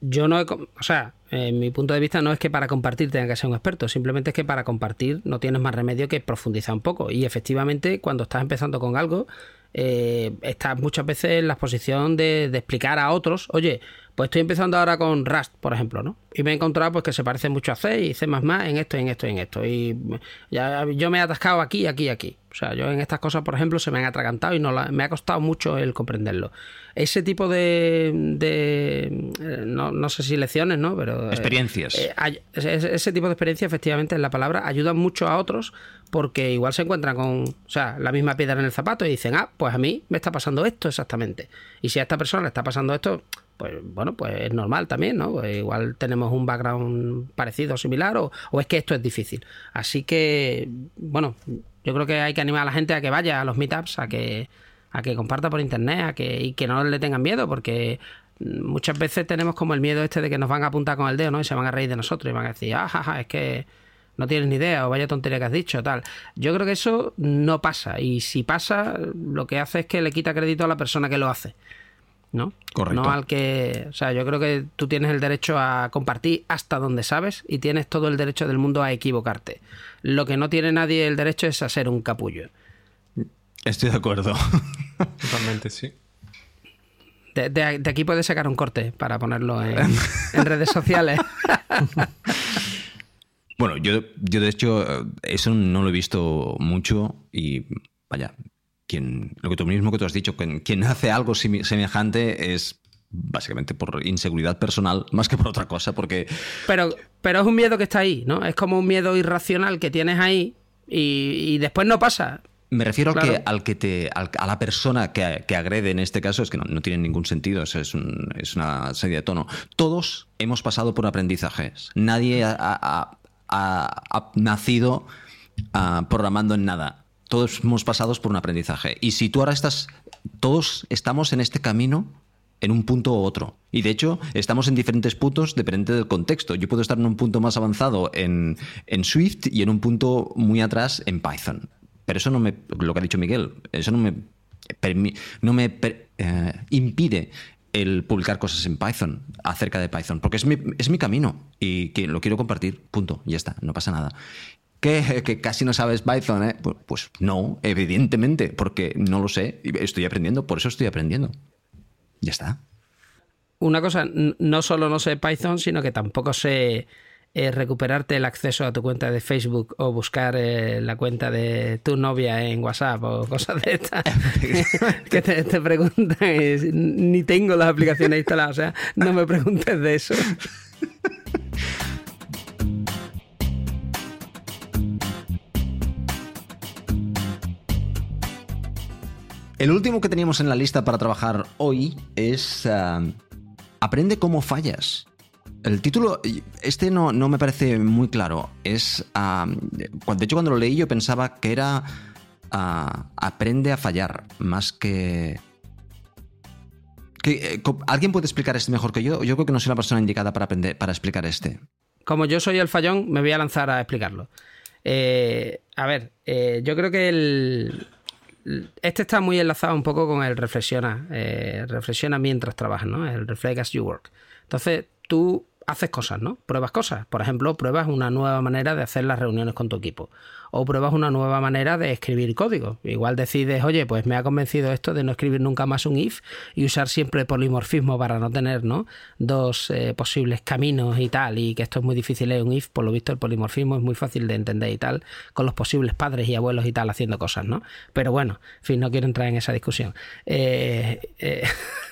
Speaker 3: yo no he, o sea, en mi punto de vista no es que para compartir tenga que ser un experto, simplemente es que para compartir no tienes más remedio que profundizar un poco. Y efectivamente, cuando estás empezando con algo, eh, estás muchas veces en la posición de, de, explicar a otros, oye, pues estoy empezando ahora con Rust, por ejemplo, ¿no? Y me he encontrado pues que se parece mucho a C y C en esto, en esto, en esto. Y ya yo me he atascado aquí, aquí, aquí. O sea, yo en estas cosas, por ejemplo, se me han atragantado y no me ha costado mucho el comprenderlo. Ese tipo de, de eh, no, sé si lecciones, ¿no? Pero
Speaker 1: eh, experiencias.
Speaker 3: ese tipo de experiencia, efectivamente, en la palabra, ayudan mucho a otros porque igual se encuentran con, o sea, la misma piedra en el zapato y dicen, ah, pues a mí me está pasando esto exactamente. Y si a esta persona le está pasando esto, pues bueno, pues es normal también, ¿no? Pues igual tenemos un background parecido, similar, o, o es que esto es difícil. Así que, bueno, yo creo que hay que animar a la gente a que vaya a los meetups, a que, a que comparta por internet, a que, y que no le tengan miedo, porque muchas veces tenemos como el miedo este de que nos van a apuntar con el dedo, ¿no? Y se van a reír de nosotros y van a decir, ah, jaja, es que no tienes ni idea o vaya tontería que has dicho, tal. Yo creo que eso no pasa y si pasa, lo que hace es que le quita crédito a la persona que lo hace. ¿No?
Speaker 1: Correcto.
Speaker 3: No al que. O sea, yo creo que tú tienes el derecho a compartir hasta donde sabes y tienes todo el derecho del mundo a equivocarte. Lo que no tiene nadie el derecho es a ser un capullo.
Speaker 1: Estoy de acuerdo.
Speaker 2: Totalmente, sí.
Speaker 3: De, de- de aquí puedes sacar un corte para ponerlo en, en redes sociales.
Speaker 1: Bueno, yo, yo de hecho eh, eso no lo he visto mucho y vaya, quien, lo que tú mismo que tú has dicho, quien, quien hace algo semejante es básicamente por inseguridad personal más que por otra cosa, porque
Speaker 3: Pero, pero es un miedo que está ahí, ¿no? Es como un miedo irracional que tienes ahí y, y después no pasa.
Speaker 1: me refiero al
Speaker 3: Claro.
Speaker 1: que, al que te, al- a la persona que, que agrede en este caso, es que no, no tiene ningún sentido, es, un- es una serie de tono. Todos hemos pasado por aprendizajes. Nadie ha, ha- ha- ha nacido ah, programando en nada. Todos hemos pasado por un aprendizaje. Y si tú ahora estás, todos estamos en este camino en un punto u otro. Y de hecho, estamos en diferentes puntos dependiente del contexto. Yo puedo estar en un punto más avanzado en, en Swift y en un punto muy atrás en Python. Pero eso no me, lo que ha dicho Miguel, eso no me, no me eh, impide el publicar cosas en Python, acerca de Python, porque es mi, es mi camino y que lo quiero compartir, punto, ya está, no pasa nada. ¿Que, que casi no sabes Python, ¿eh? Pu- Pues no, evidentemente, porque no lo sé, estoy aprendiendo, por eso estoy aprendiendo. Ya está.
Speaker 3: Una cosa, no solo no sé Python, sino que tampoco sé eh, recuperarte el acceso a tu cuenta de Facebook o buscar eh, la cuenta de tu novia en WhatsApp o cosas de estas que te, te preguntan. ni tengo las aplicaciones instaladas, o sea, no me preguntes de eso.
Speaker 1: El último que teníamos en la lista para trabajar hoy es ah, Aprende cómo fallas. El título, este no, no me parece muy claro. Es, cu- de hecho, cuando lo leí yo pensaba que era ah, Aprende a fallar, más que... eh, ¿Alguien puede explicar este mejor que yo? Yo creo que no soy la persona indicada para, aprender, para explicar este.
Speaker 3: Como yo soy el fallón, me voy a lanzar a explicarlo. Eh, a ver, eh, yo creo que el, este está muy enlazado un poco con el reflexiona, eh, reflexiona mientras trabajas, ¿no? El reflect as you work. Entonces, tú haces cosas, ¿no? Pruebas cosas. Por ejemplo, pruebas una nueva manera de hacer las reuniones con tu equipo. O pruebas una nueva manera de escribir código. Igual decides, oye, pues me ha convencido esto de no escribir nunca más un if y usar siempre polimorfismo para no tener, ¿no? Dos eh, posibles caminos y tal. Y que esto es muy difícil leer un if. Por lo visto, el polimorfismo es muy fácil de entender y tal. Con los posibles padres y abuelos y tal haciendo cosas, ¿no? Pero bueno, en fin, no quiero entrar en esa discusión. Eh, eh,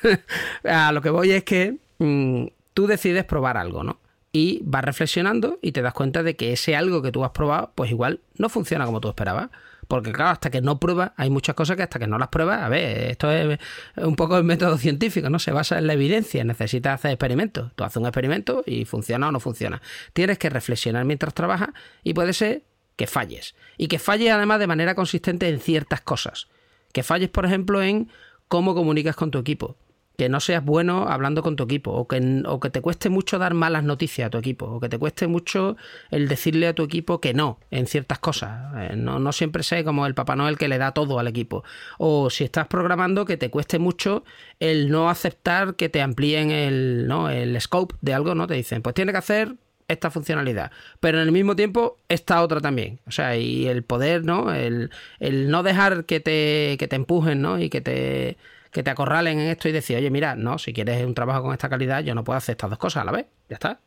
Speaker 3: a lo que voy es que mm, tú decides probar algo, ¿no? Y vas reflexionando y te das cuenta de que ese algo que tú has probado, pues igual no funciona como tú esperabas. Porque claro, hasta que no pruebas, hay muchas cosas que hasta que no las pruebas, a ver, esto es un poco el método científico, ¿no? Se basa en la evidencia, necesitas hacer experimentos. Tú haces un experimento y funciona o no funciona. Tienes que reflexionar mientras trabajas y puede ser que falles. Y que falles además de manera consistente en ciertas cosas. Que falles, por ejemplo, en cómo comunicas con tu equipo. Que no seas bueno hablando con tu equipo. O que, o que te cueste mucho dar malas noticias a tu equipo. O que te cueste mucho el decirle a tu equipo que no en ciertas cosas. Eh, No, no siempre sé como el Papá Noel que le da todo al equipo. O si estás programando, que te cueste mucho el no aceptar que te amplíen el, ¿no? el scope de algo, ¿no? Te dicen, pues tiene que hacer esta funcionalidad, pero en el mismo tiempo esta otra también. O sea, y el poder, ¿no? El, el no dejar que te, que te empujen, ¿no? Y que te, que te acorralen en esto y decir, oye, mira, no, si quieres un trabajo con esta calidad, yo no puedo hacer estas dos cosas a la vez. Ya está.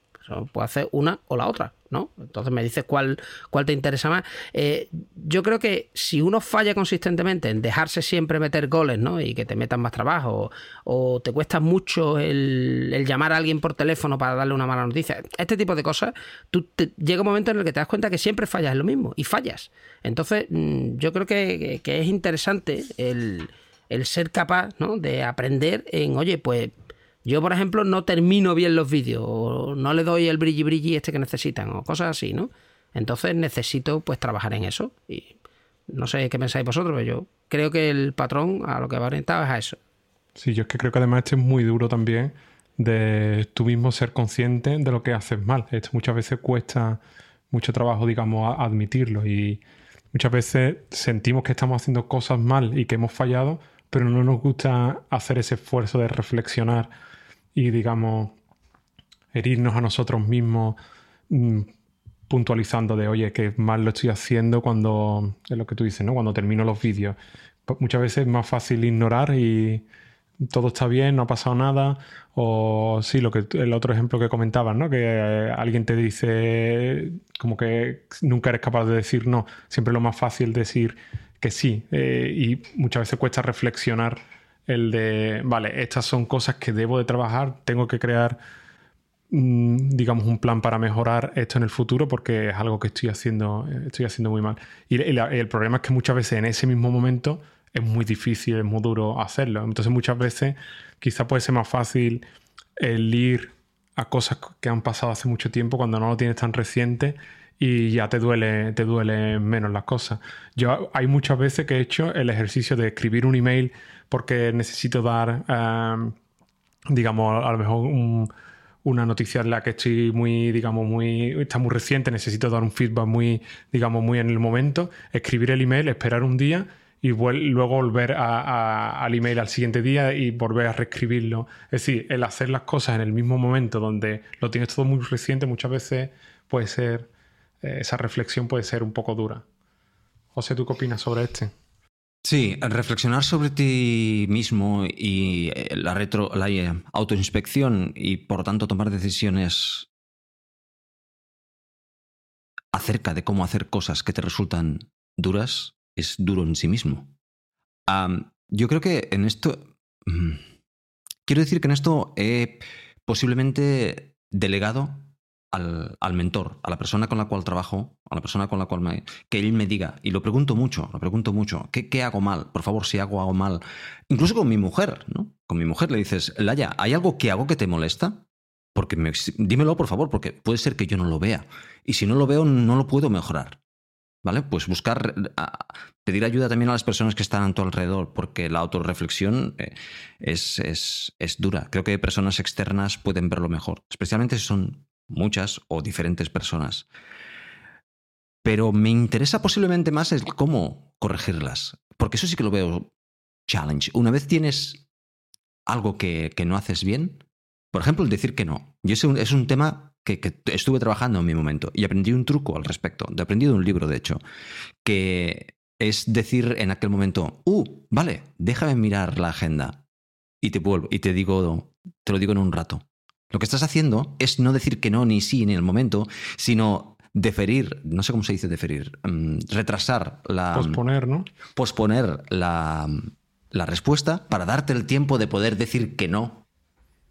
Speaker 3: Puedo hacer una o la otra, ¿no? Entonces me dices cuál, cuál te interesa más. Eh, yo creo que si uno falla consistentemente en dejarse siempre meter goles, ¿no? Y que te metan más trabajo, o, te cuesta mucho el, llamar a alguien por teléfono para darle una mala noticia, este tipo de cosas, tú llega un momento en el que te das cuenta que siempre fallas en lo mismo y fallas. Entonces, mm, yo creo que, es interesante el, el ser capaz ¿no? de aprender en, oye, pues yo, por ejemplo, no termino bien los vídeos, o no le doy el brilli brilli este que necesitan, o cosas así, ¿no? Entonces necesito pues trabajar en eso. Y no sé qué pensáis vosotros, pero yo creo que el patrón a lo que va orientado es a eso.
Speaker 2: Sí, yo es que creo que además este es muy duro también de tú mismo ser consciente de lo que haces mal. Esto muchas veces cuesta mucho trabajo, digamos, admitirlo y muchas veces sentimos que estamos haciendo cosas mal y que hemos fallado, pero no nos gusta hacer ese esfuerzo de reflexionar y, digamos, herirnos a nosotros mismos mm, puntualizando de, oye, que mal lo estoy haciendo cuando, es lo que tú dices, ¿no? Cuando termino los vídeos. Pues muchas veces es más fácil ignorar y todo está bien, no ha pasado nada. O sí, lo que el otro ejemplo que comentabas, ¿no? Que eh, alguien te dice como que nunca eres capaz de decir no. Siempre lo más fácil decir que sí. Eh, y muchas veces cuesta reflexionar el de, vale, estas son cosas que debo de trabajar, tengo que crear, mm, digamos, un plan para mejorar esto en el futuro porque es algo que estoy haciendo, estoy haciendo muy mal. Y, el problema es que muchas veces en ese mismo momento es muy difícil, es muy duro hacerlo. Entonces muchas veces quizá puede ser más fácil el ir a cosas que han pasado hace mucho tiempo cuando no lo tienes tan reciente y ya te duele, te duele menos las cosas. Yo hay muchas veces que he hecho el ejercicio de escribir un email porque necesito dar, em, digamos, a lo mejor una noticia en la que estoy muy, digamos, muy, está muy reciente, necesito dar un feedback muy, digamos, muy en el momento, escribir el email, esperar un día y luego volver al email al siguiente día y volver a reescribirlo. Es decir, el hacer las cosas en el mismo momento donde lo tienes todo muy reciente muchas veces puede ser, eh, esa reflexión puede ser un poco dura. José, ¿tú qué opinas sobre este?
Speaker 1: Sí, reflexionar sobre ti mismo y eh, la, retro, la eh, autoinspección y por tanto tomar decisiones acerca de cómo hacer cosas que te resultan duras es duro en sí mismo. yo creo que en esto... Mm, quiero decir que en esto he posiblemente delegado al, mentor, a la persona con la cual trabajo, a la persona con la cual me, que él me diga, y lo pregunto mucho, lo pregunto mucho, ¿qué, ¿qué, hago mal? Por favor, si hago algo mal. Incluso con mi mujer, ¿no? Con mi mujer le dices, Laya, ¿hay algo que hago que te molesta? Porque me, dímelo, por favor, porque puede ser que yo no lo vea. Y si no lo veo, no lo puedo mejorar. ¿Vale? Pues buscar, pedir ayuda también a las personas que están a tu alrededor, porque la autorreflexión eh, es, es, es dura. Creo que personas externas pueden verlo mejor, especialmente si son muchas o diferentes personas. Pero me interesa posiblemente más el cómo corregirlas, porque eso sí que lo veo challenge. Una vez tienes algo que, no haces bien, por ejemplo, el decir que no. Yo es un, es un tema que, que, estuve trabajando en mi momento y aprendí un truco al respecto. He aprendido un libro, de hecho, que es decir en aquel momento, uh, vale, déjame mirar la agenda y te vuelvo y te digo, te lo digo en un rato. Lo que estás haciendo es no decir que no ni sí en el momento, sino deferir, no sé cómo se dice deferir, mm, retrasar la...
Speaker 2: Posponer, ¿no?
Speaker 1: Posponer la, la, respuesta para darte el tiempo de poder decir que no.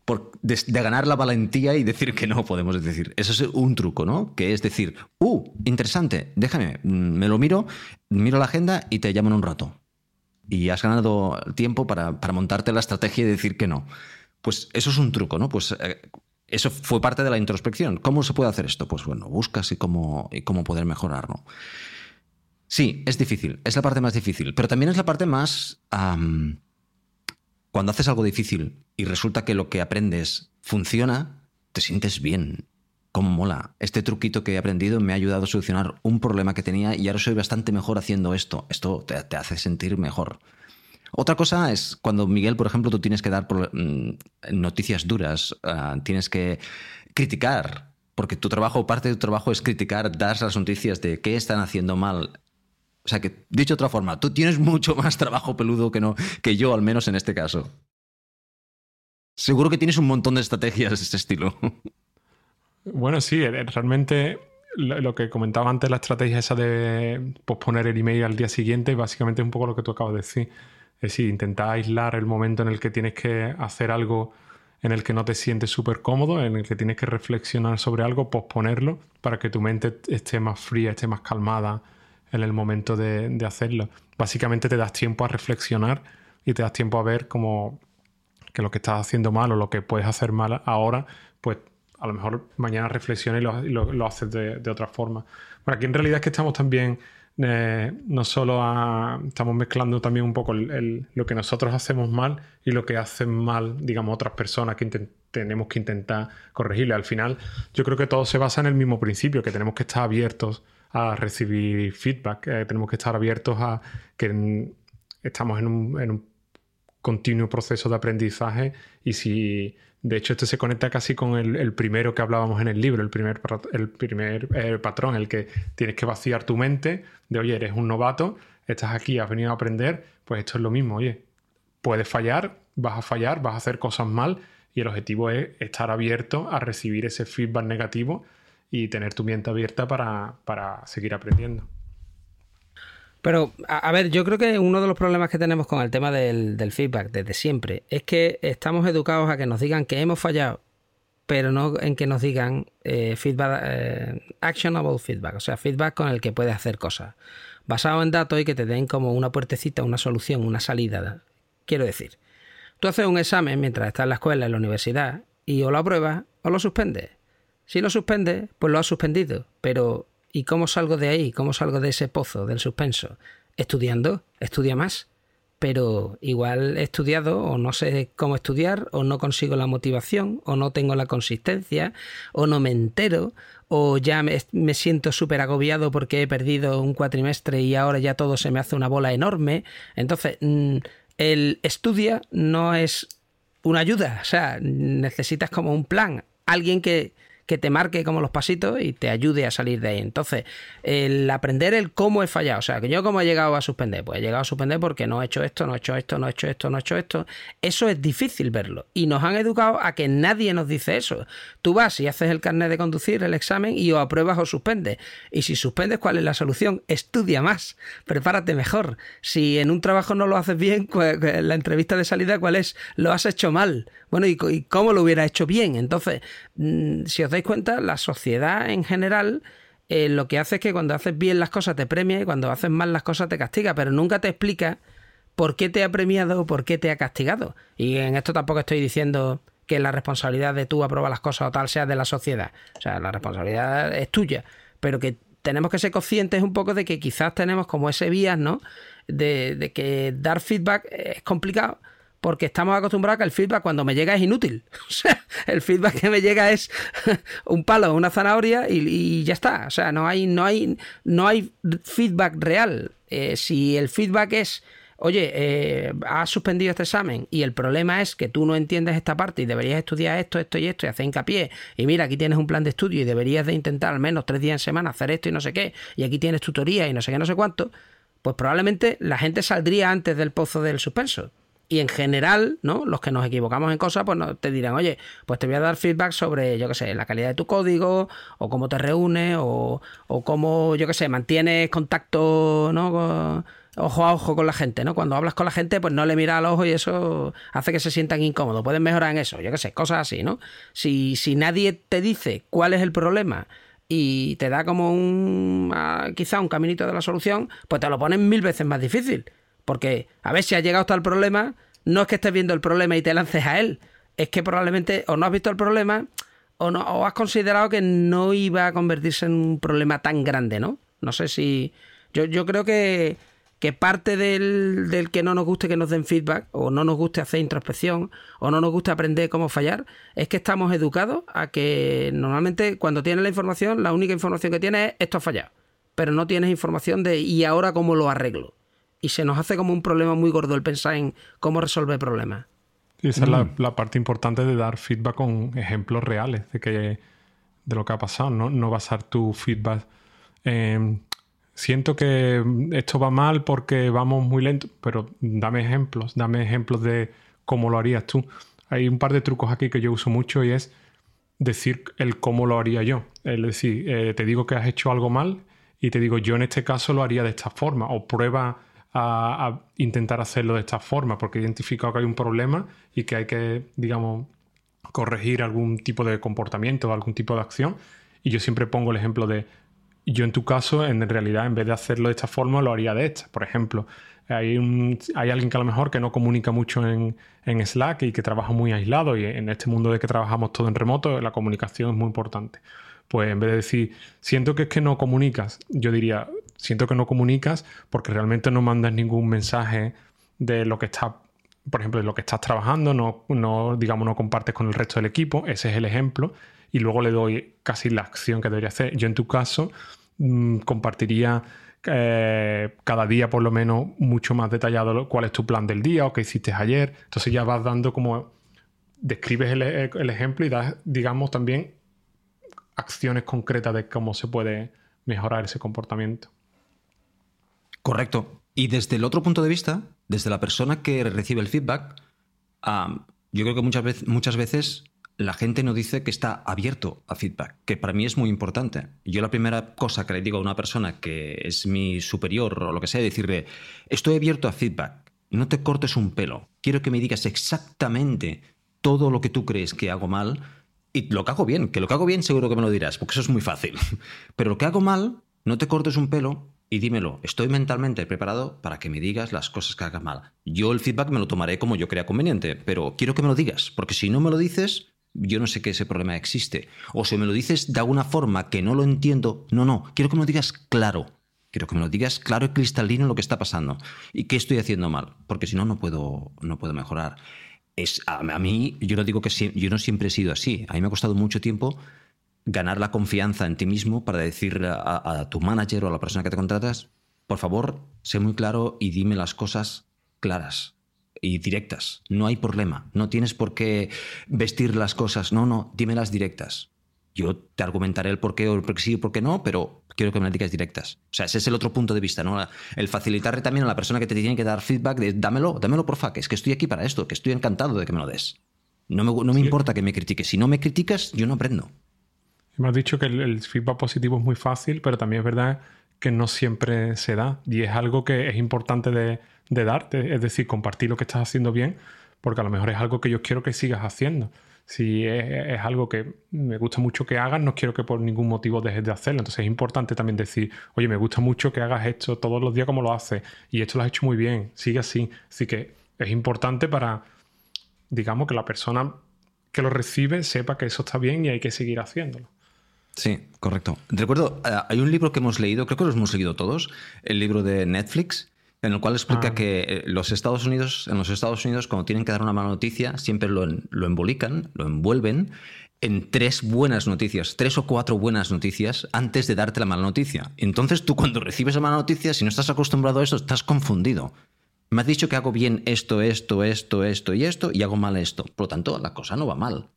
Speaker 1: Por, de, ganar la valentía y decir que no, podemos decir. Eso es un truco, ¿no? Que es decir, uh, interesante, déjame, mm, me lo miro, miro la agenda y te llamo en un rato. Y has ganado tiempo para, para montarte la estrategia y decir que no. Pues eso es un truco, ¿no? Pues eh, eso fue parte de la introspección. ¿Cómo se puede hacer esto? Pues bueno, buscas y cómo, cómo poder mejorarlo. Sí, es difícil, es la parte más difícil, pero también es la parte más... cuando haces algo difícil y resulta que lo que aprendes funciona, te sientes bien. ¿Cómo mola? Este truquito que he aprendido me ha ayudado a solucionar un problema que tenía y ahora soy bastante mejor haciendo esto. Esto te hace sentir mejor. Otra cosa es cuando, Miguel, por ejemplo, tú tienes que dar mm, noticias duras, ah, tienes que criticar, porque tu trabajo, parte de tu trabajo es criticar, dar las noticias de qué están haciendo mal. O sea que, dicho de otra forma, tú tienes mucho más trabajo peludo que, no, que yo, al menos en este caso. Seguro que tienes un montón de estrategias de este estilo.
Speaker 2: Bueno, sí, eh, realmente lo que comentaba antes, la estrategia esa de posponer el email al día siguiente, básicamente es un poco lo que tú acabas de decir. Es decir, intentar aislar el momento en el que tienes que hacer algo en el que no te sientes súper cómodo, en el que tienes que reflexionar sobre algo, posponerlo para que tu mente esté más fría, esté más calmada en el momento de, de hacerlo. Básicamente te das tiempo a reflexionar y te das tiempo a ver como que lo que estás haciendo mal o lo que puedes hacer mal ahora, pues a lo mejor mañana reflexiones y lo, haces de, otra forma. Bueno, aquí en realidad es que estamos también, no solo estamos mezclando también un poco lo que nosotros hacemos mal y lo que hacen mal, digamos, otras personas que tenemos que intentar corregirle. Al final, yo creo que todo se basa en el mismo principio, que tenemos que estar abiertos a recibir feedback, eh, tenemos que estar abiertos a que estamos en un continuo proceso de aprendizaje y si de hecho esto se conecta casi con el, primero que hablábamos en el libro, el primer, el primer eh, patrón, el que tienes que vaciar tu mente de, oye, eres un novato, estás aquí, has venido a aprender, pues esto es lo mismo, oye, puedes fallar, vas a fallar, vas a hacer cosas mal y el objetivo es estar abierto a recibir ese feedback negativo y tener tu mente abierta para, para seguir aprendiendo.
Speaker 3: Pero, a, ver, yo creo que uno de los problemas que tenemos con el tema del, feedback desde siempre es que estamos educados a que nos digan que hemos fallado, pero no en que nos digan eh, feedback, eh, actionable feedback, o sea, feedback con el que puedes hacer cosas, basado en datos y que te den como una puertecita, una solución, una salida. Quiero decir, tú haces un examen mientras estás en la escuela, en la universidad, y o lo apruebas o lo suspendes. Si lo suspendes, pues lo has suspendido, pero ¿Y cómo salgo de ahí? ¿Cómo salgo de ese pozo del suspenso? Estudiando, estudia más. Pero igual he estudiado o no sé cómo estudiar o no consigo la motivación o no tengo la consistencia o no me entero o ya me, siento súper agobiado porque he perdido un cuatrimestre y ahora ya todo se me hace una bola enorme. Entonces, mm, el estudia no es una ayuda, o sea, necesitas como un plan, alguien que, que te marque como los pasitos y te ayude a salir de ahí. Entonces, el aprender el cómo he fallado, o sea, que yo cómo he llegado a suspender, pues he llegado a suspender porque no he hecho esto, no he hecho esto, no he hecho esto, no he hecho esto. Eso es difícil verlo. Y nos han educado a que nadie nos dice eso. Tú vas y haces el carnet de conducir, el examen, y o apruebas o suspendes. Y si suspendes, ¿cuál es la solución? Estudia más, prepárate mejor. Si en un trabajo no lo haces bien, la entrevista de salida, ¿cuál es? Lo has hecho mal. Bueno, ¿y, cómo lo hubiera hecho bien? Entonces, mm, si os dais cuenta, la sociedad en general eh, lo que hace es que cuando haces bien las cosas te premia y cuando haces mal las cosas te castiga, pero nunca te explica por qué te ha premiado o por qué te ha castigado. Y en esto tampoco estoy diciendo que la responsabilidad de tú aprobar las cosas o tal sea de la sociedad. O sea, la responsabilidad es tuya, pero que tenemos que ser conscientes un poco de que quizás tenemos como ese vías, ¿no? De que dar feedback es complicado porque estamos acostumbrados a que el feedback cuando me llega es inútil. O sea, el feedback que me llega es un palo, una zanahoria y, ya está. O sea, no hay, no hay, no hay feedback real. Eh, si el feedback es, oye, eh, has suspendido este examen y el problema es que tú no entiendes esta parte y deberías estudiar esto, esto y esto y hacer hincapié. Y mira, aquí tienes un plan de estudio y deberías de intentar al menos tres días en semana hacer esto y no sé qué. Y aquí tienes tutoría y no sé qué, no sé cuánto. Pues probablemente la gente saldría antes del pozo del suspenso y en general, ¿no? Los que nos equivocamos en cosas, pues no, te dirán, oye, pues te voy a dar feedback sobre, yo qué sé, la calidad de tu código, o cómo te reúnes, o, o cómo, yo qué sé, mantienes contacto, ¿no? ojo a ojo con la gente, ¿no? Cuando hablas con la gente, pues no le miras al ojo y eso hace que se sientan incómodos. Pueden mejorar en eso, yo qué sé, cosas así, ¿no? Si, si nadie te dice cuál es el problema y te da como un, ah, quizá un caminito de la solución, pues te lo ponen mil veces más difícil. Porque a ver si has llegado hasta el problema, no es que estés viendo el problema y te lances a él, es que probablemente o no has visto el problema o, no, o has considerado que no iba a convertirse en un problema tan grande, ¿no? No sé si... Yo, yo creo que, que parte del, del, que no nos guste que nos den feedback, o no nos guste hacer introspección, o no nos guste aprender cómo fallar, es que estamos educados a que normalmente cuando tienes la información, la única información que tienes es esto ha fallado. Pero no tienes información de ¿y ahora cómo lo arreglo? Y se nos hace como un problema muy gordo el pensar en cómo resolver problemas.
Speaker 2: Y esa es la, mm. parte importante de dar feedback con ejemplos reales de, que, de lo que ha pasado, ¿no? No basar tu feedback en siento que esto va mal porque vamos muy lento, pero dame ejemplos, dame ejemplos de cómo lo harías tú. Hay un par de trucos aquí que yo uso mucho y es decir el cómo lo haría yo. Es decir, eh, te digo que has hecho algo mal y te digo, yo en este caso lo haría de esta forma, o prueba a, intentar hacerlo de esta forma, porque he identificado que hay un problema y que hay que, digamos, corregir algún tipo de comportamiento o algún tipo de acción. Y yo siempre pongo el ejemplo de, yo en tu caso, en realidad, en vez de hacerlo de esta forma, lo haría de esta. Por ejemplo, hay, hay alguien que a lo mejor que no comunica mucho en, en, Slack y que trabaja muy aislado y en este mundo de que trabajamos todo en remoto, la comunicación es muy importante. Pues en vez de decir, siento que es que no comunicas, yo diría, siento que no comunicas porque realmente no mandas ningún mensaje de lo que estás, por ejemplo, de lo que estás trabajando, no, no, digamos, no compartes con el resto del equipo, ese es el ejemplo, y luego le doy casi la acción que debería hacer. Yo en tu caso mm, compartiría eh, cada día por lo menos mucho más detallado cuál es tu plan del día o qué hiciste ayer. Entonces ya vas dando como, describes el, el ejemplo y das, digamos, también acciones concretas de cómo se puede mejorar ese comportamiento.
Speaker 1: Correcto. Y desde el otro punto de vista, desde la persona que recibe el feedback, yo creo que muchas veces, muchas veces la gente no dice que está abierto a feedback, que para mí es muy importante. Yo la primera cosa que le digo a una persona que es mi superior o lo que sea, decirle, estoy abierto a feedback, no te cortes un pelo, quiero que me digas exactamente todo lo que tú crees que hago mal y lo que hago bien, que lo hago bien seguro que me lo dirás, porque eso es muy fácil. Pero lo que hago mal, no te cortes un pelo y dímelo. Estoy mentalmente preparado para que me digas las cosas que hagas mal. Yo el feedback me lo tomaré como yo crea conveniente, pero quiero que me lo digas, porque si no me lo dices, yo no sé que ese problema existe. O si me lo dices de alguna forma que no lo entiendo, no, no, quiero que me lo digas claro. Quiero que me lo digas claro y cristalino lo que está pasando y qué estoy haciendo mal, porque si no, no puedo, no puedo mejorar es, a, mí, yo no digo que yo no siempre he sido así. A mí me ha costado mucho tiempo ganar la confianza en ti mismo para decirle a, tu manager o a la persona que te contratas, por favor, sé muy claro y dime las cosas claras y directas. No hay problema. No tienes por qué vestir las cosas. No, no, dímelas directas. Yo te argumentaré el por qué o el por qué sí o por qué no, pero quiero que me las digas directas. O sea, ese es el otro punto de vista, ¿no? El facilitarle también a la persona que te tiene que dar feedback de dámelo, dámelo porfa, que es que estoy aquí para esto, que estoy encantado de que me lo des. No me, no me importa que me critiques. Si no me criticas, yo no aprendo.
Speaker 2: Me has dicho que el, feedback positivo es muy fácil, pero también es verdad que no siempre se da. Y es algo que es importante de, de darte, es decir, compartir lo que estás haciendo bien, porque a lo mejor es algo que yo quiero que sigas haciendo si es, algo que me gusta mucho que hagas, no quiero que por ningún motivo dejes de hacerlo. Entonces es importante también decir, oye, me gusta mucho que hagas esto todos los días como lo haces y esto lo has hecho muy bien, sigue así. Así que es importante para, digamos, que la persona que lo recibe sepa que eso está bien y hay que seguir haciéndolo.
Speaker 1: Sí, correcto. Recuerdo, eh, hay un libro que hemos leído, creo que lo hemos leído todos, el libro de Netflix, en el cual explica ah. que eh, los Estados Unidos, en los Estados Unidos, cuando tienen que dar una mala noticia, siempre lo, lo embolican, lo envuelven en tres buenas noticias, tres o cuatro buenas noticias antes de darte la mala noticia. Entonces tú cuando recibes la mala noticia, si no estás acostumbrado a eso, estás confundido. Me has dicho que hago bien esto, esto, esto, esto y esto, y hago mal esto. Por lo tanto, la cosa no va mal.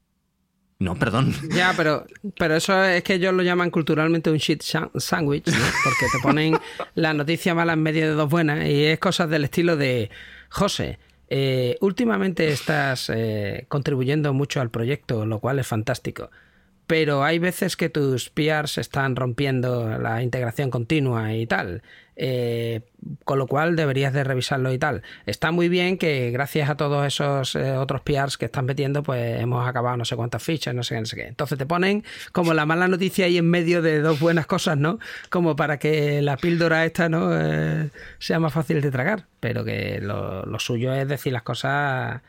Speaker 1: No, perdón.
Speaker 3: Ya, pero, pero eso es que ellos lo llaman culturalmente un shit sandwich, ¿no? porque te ponen la noticia mala en medio de dos buenas y es cosas del estilo de, José, eh, últimamente estás eh, contribuyendo mucho al proyecto, lo cual es fantástico pero hay veces que tus PRs están rompiendo la integración continua y tal. Eh, con lo cual deberías de revisarlo y tal. Está muy bien que gracias a todos esos eh, otros PRs que están metiendo, pues hemos acabado no sé cuántas fichas, no sé no sé qué. Entonces te ponen como la mala noticia ahí en medio de dos buenas cosas, ¿no? Como para que la píldora esta, ¿no? Eh, sea más fácil de tragar. Pero que lo suyo es decir las cosas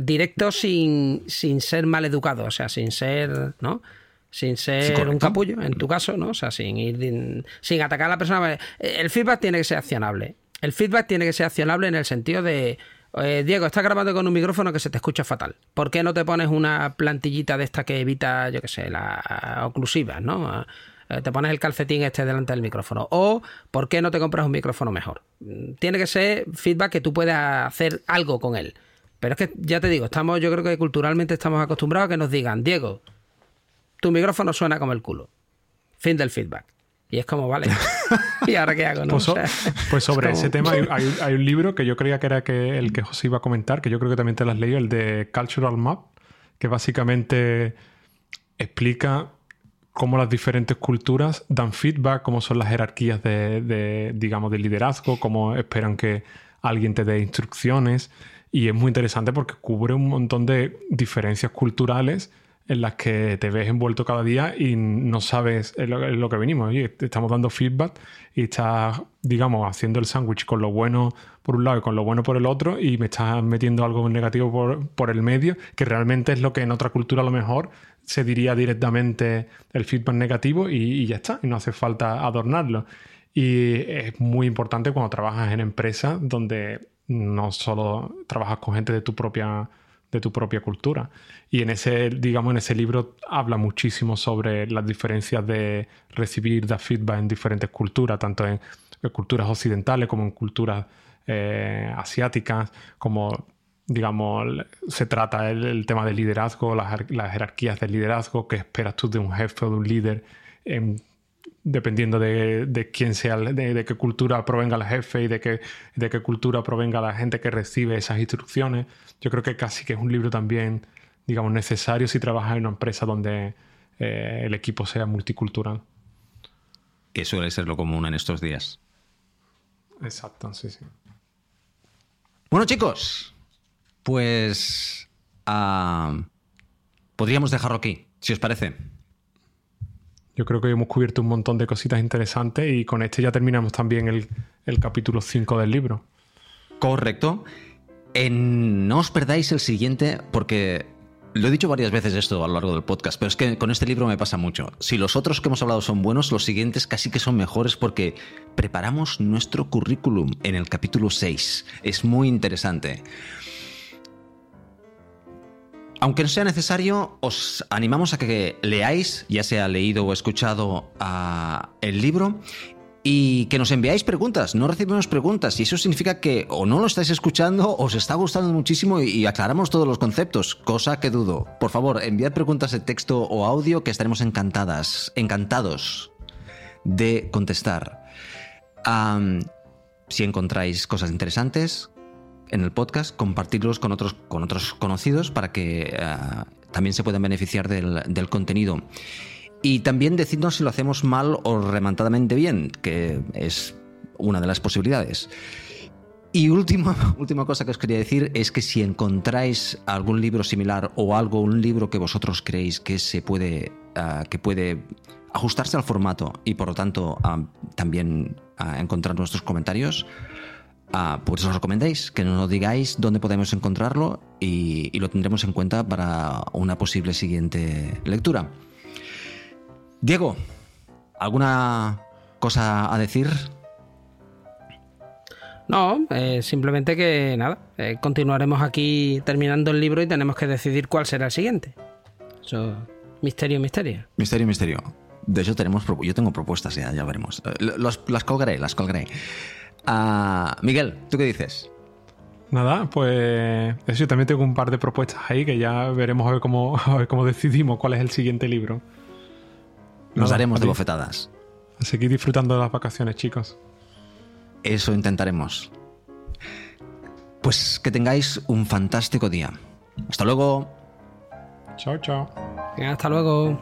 Speaker 3: directo sin, sin ser mal educado, o sea, sin ser, ¿no? Sin ser un capullo, en tu caso, ¿no? O sea, sin ir sin atacar a la persona. El feedback tiene que ser accionable. El feedback tiene que ser accionable en el sentido de eh, Diego, estás grabando con un micrófono que se te escucha fatal. ¿Por qué no te pones una plantillita de esta que evita, yo qué sé, la oclusiva, ¿no? Eh, te pones el calcetín este delante del micrófono. O ¿por qué no te compras un micrófono mejor? Tiene que ser feedback que tú puedas hacer algo con él. Pero es que ya te digo, estamos, yo creo que culturalmente estamos acostumbrados a que nos digan, Diego, tu micrófono suena como el culo. Fin del feedback. Y es como, vale. ¿Y ahora qué hago?
Speaker 2: Pues, pues, sobre ese tema hay, un libro que yo creía que era que el que José iba a comentar, que yo creo que también te lo has leído, el de Cultural Map, que básicamente explica cómo las diferentes culturas dan feedback, cómo son las jerarquías de, digamos, de liderazgo, cómo esperan que alguien te dé instrucciones. Y es muy interesante porque cubre un montón de diferencias culturales en las que te ves envuelto cada día y no sabes lo, que venimos. te estamos dando feedback y estás, digamos, haciendo el sándwich con lo bueno por un lado y con lo bueno por el otro y me estás metiendo algo negativo por, por el medio, que realmente es lo que en otra cultura a lo mejor se diría directamente el feedback negativo y, ya está, y no hace falta adornarlo. Y es muy importante cuando trabajas en empresas donde no solo trabajas con gente de tu propia de tu propia cultura. Y en ese, digamos, en ese libro habla muchísimo sobre las diferencias de recibir, dar feedback en diferentes culturas, tanto en, culturas occidentales como en culturas eh, asiáticas, como digamos, se trata el, tema del liderazgo, las, jerarquías del liderazgo, qué esperas tú de un jefe o de un líder, dependiendo de, quién sea, de, qué cultura provenga el jefe y de qué, de qué cultura provenga la gente que recibe esas instrucciones. Yo creo que casi que es un libro también, digamos, necesario si trabajas en una empresa donde eh, el equipo sea multicultural.
Speaker 1: Que suele ser lo común en estos días.
Speaker 2: Exacto, sí, sí.
Speaker 1: Bueno, chicos, pues ah, podríamos dejarlo aquí, si os parece.
Speaker 2: Yo creo que hemos cubierto un montón de cositas interesantes y con este ya terminamos también el, capítulo 5 del libro.
Speaker 1: Correcto. no os perdáis el siguiente porque lo he dicho varias veces esto a lo largo del podcast, pero es que con este libro me pasa mucho. Si los otros que hemos hablado son buenos, los siguientes casi que son mejores porque preparamos nuestro currículum en el capítulo 6. Es muy interesante. Aunque no sea necesario, os animamos a que leáis, ya sea leído o escuchado el libro, y que nos enviáis preguntas. No recibimos preguntas y eso significa que o no lo estáis escuchando, os está gustando muchísimo y, aclaramos todos los conceptos, cosa que dudo. Por favor, enviad preguntas de texto o audio que estaremos encantadas, encantados de contestar. si encontráis cosas interesantes, en el podcast, compartirlos con otros, con otros conocidos para que eh, también se puedan beneficiar del, contenido. Y también decirnos si lo hacemos mal o remantadamente bien, que es una de las posibilidades. Y última, última cosa que os quería decir es que si encontráis algún libro similar o algo, un libro que vosotros creéis que se puede, eh, que puede ajustarse al formato y por lo tanto también encontrar nuestros comentarios, Ah, pues os recomendéis, que nos digáis dónde podemos encontrarlo y, lo tendremos en cuenta para una posible siguiente lectura. Diego, ¿alguna cosa a decir?
Speaker 3: No, eh, simplemente que nada, eh, continuaremos aquí terminando el libro y tenemos que decidir cuál será el siguiente. Eso, misterio, misterio.
Speaker 1: Misterio, misterio. De hecho, tenemos, yo tengo propuestas ya, ya veremos. Eh, las colgaré, las colgaré. Ah, Miguel, ¿tú qué dices?
Speaker 2: Nada, pues eso, yo también tengo un par de propuestas ahí que ya veremos a ver cómo, cómo decidimos cuál es el siguiente libro.
Speaker 1: Nos daremos de bofetadas.
Speaker 2: A seguir disfrutando de las vacaciones, chicos.
Speaker 1: Eso intentaremos. Pues que tengáis un fantástico día. Hasta luego.
Speaker 2: Chao, chao.
Speaker 3: Hasta luego.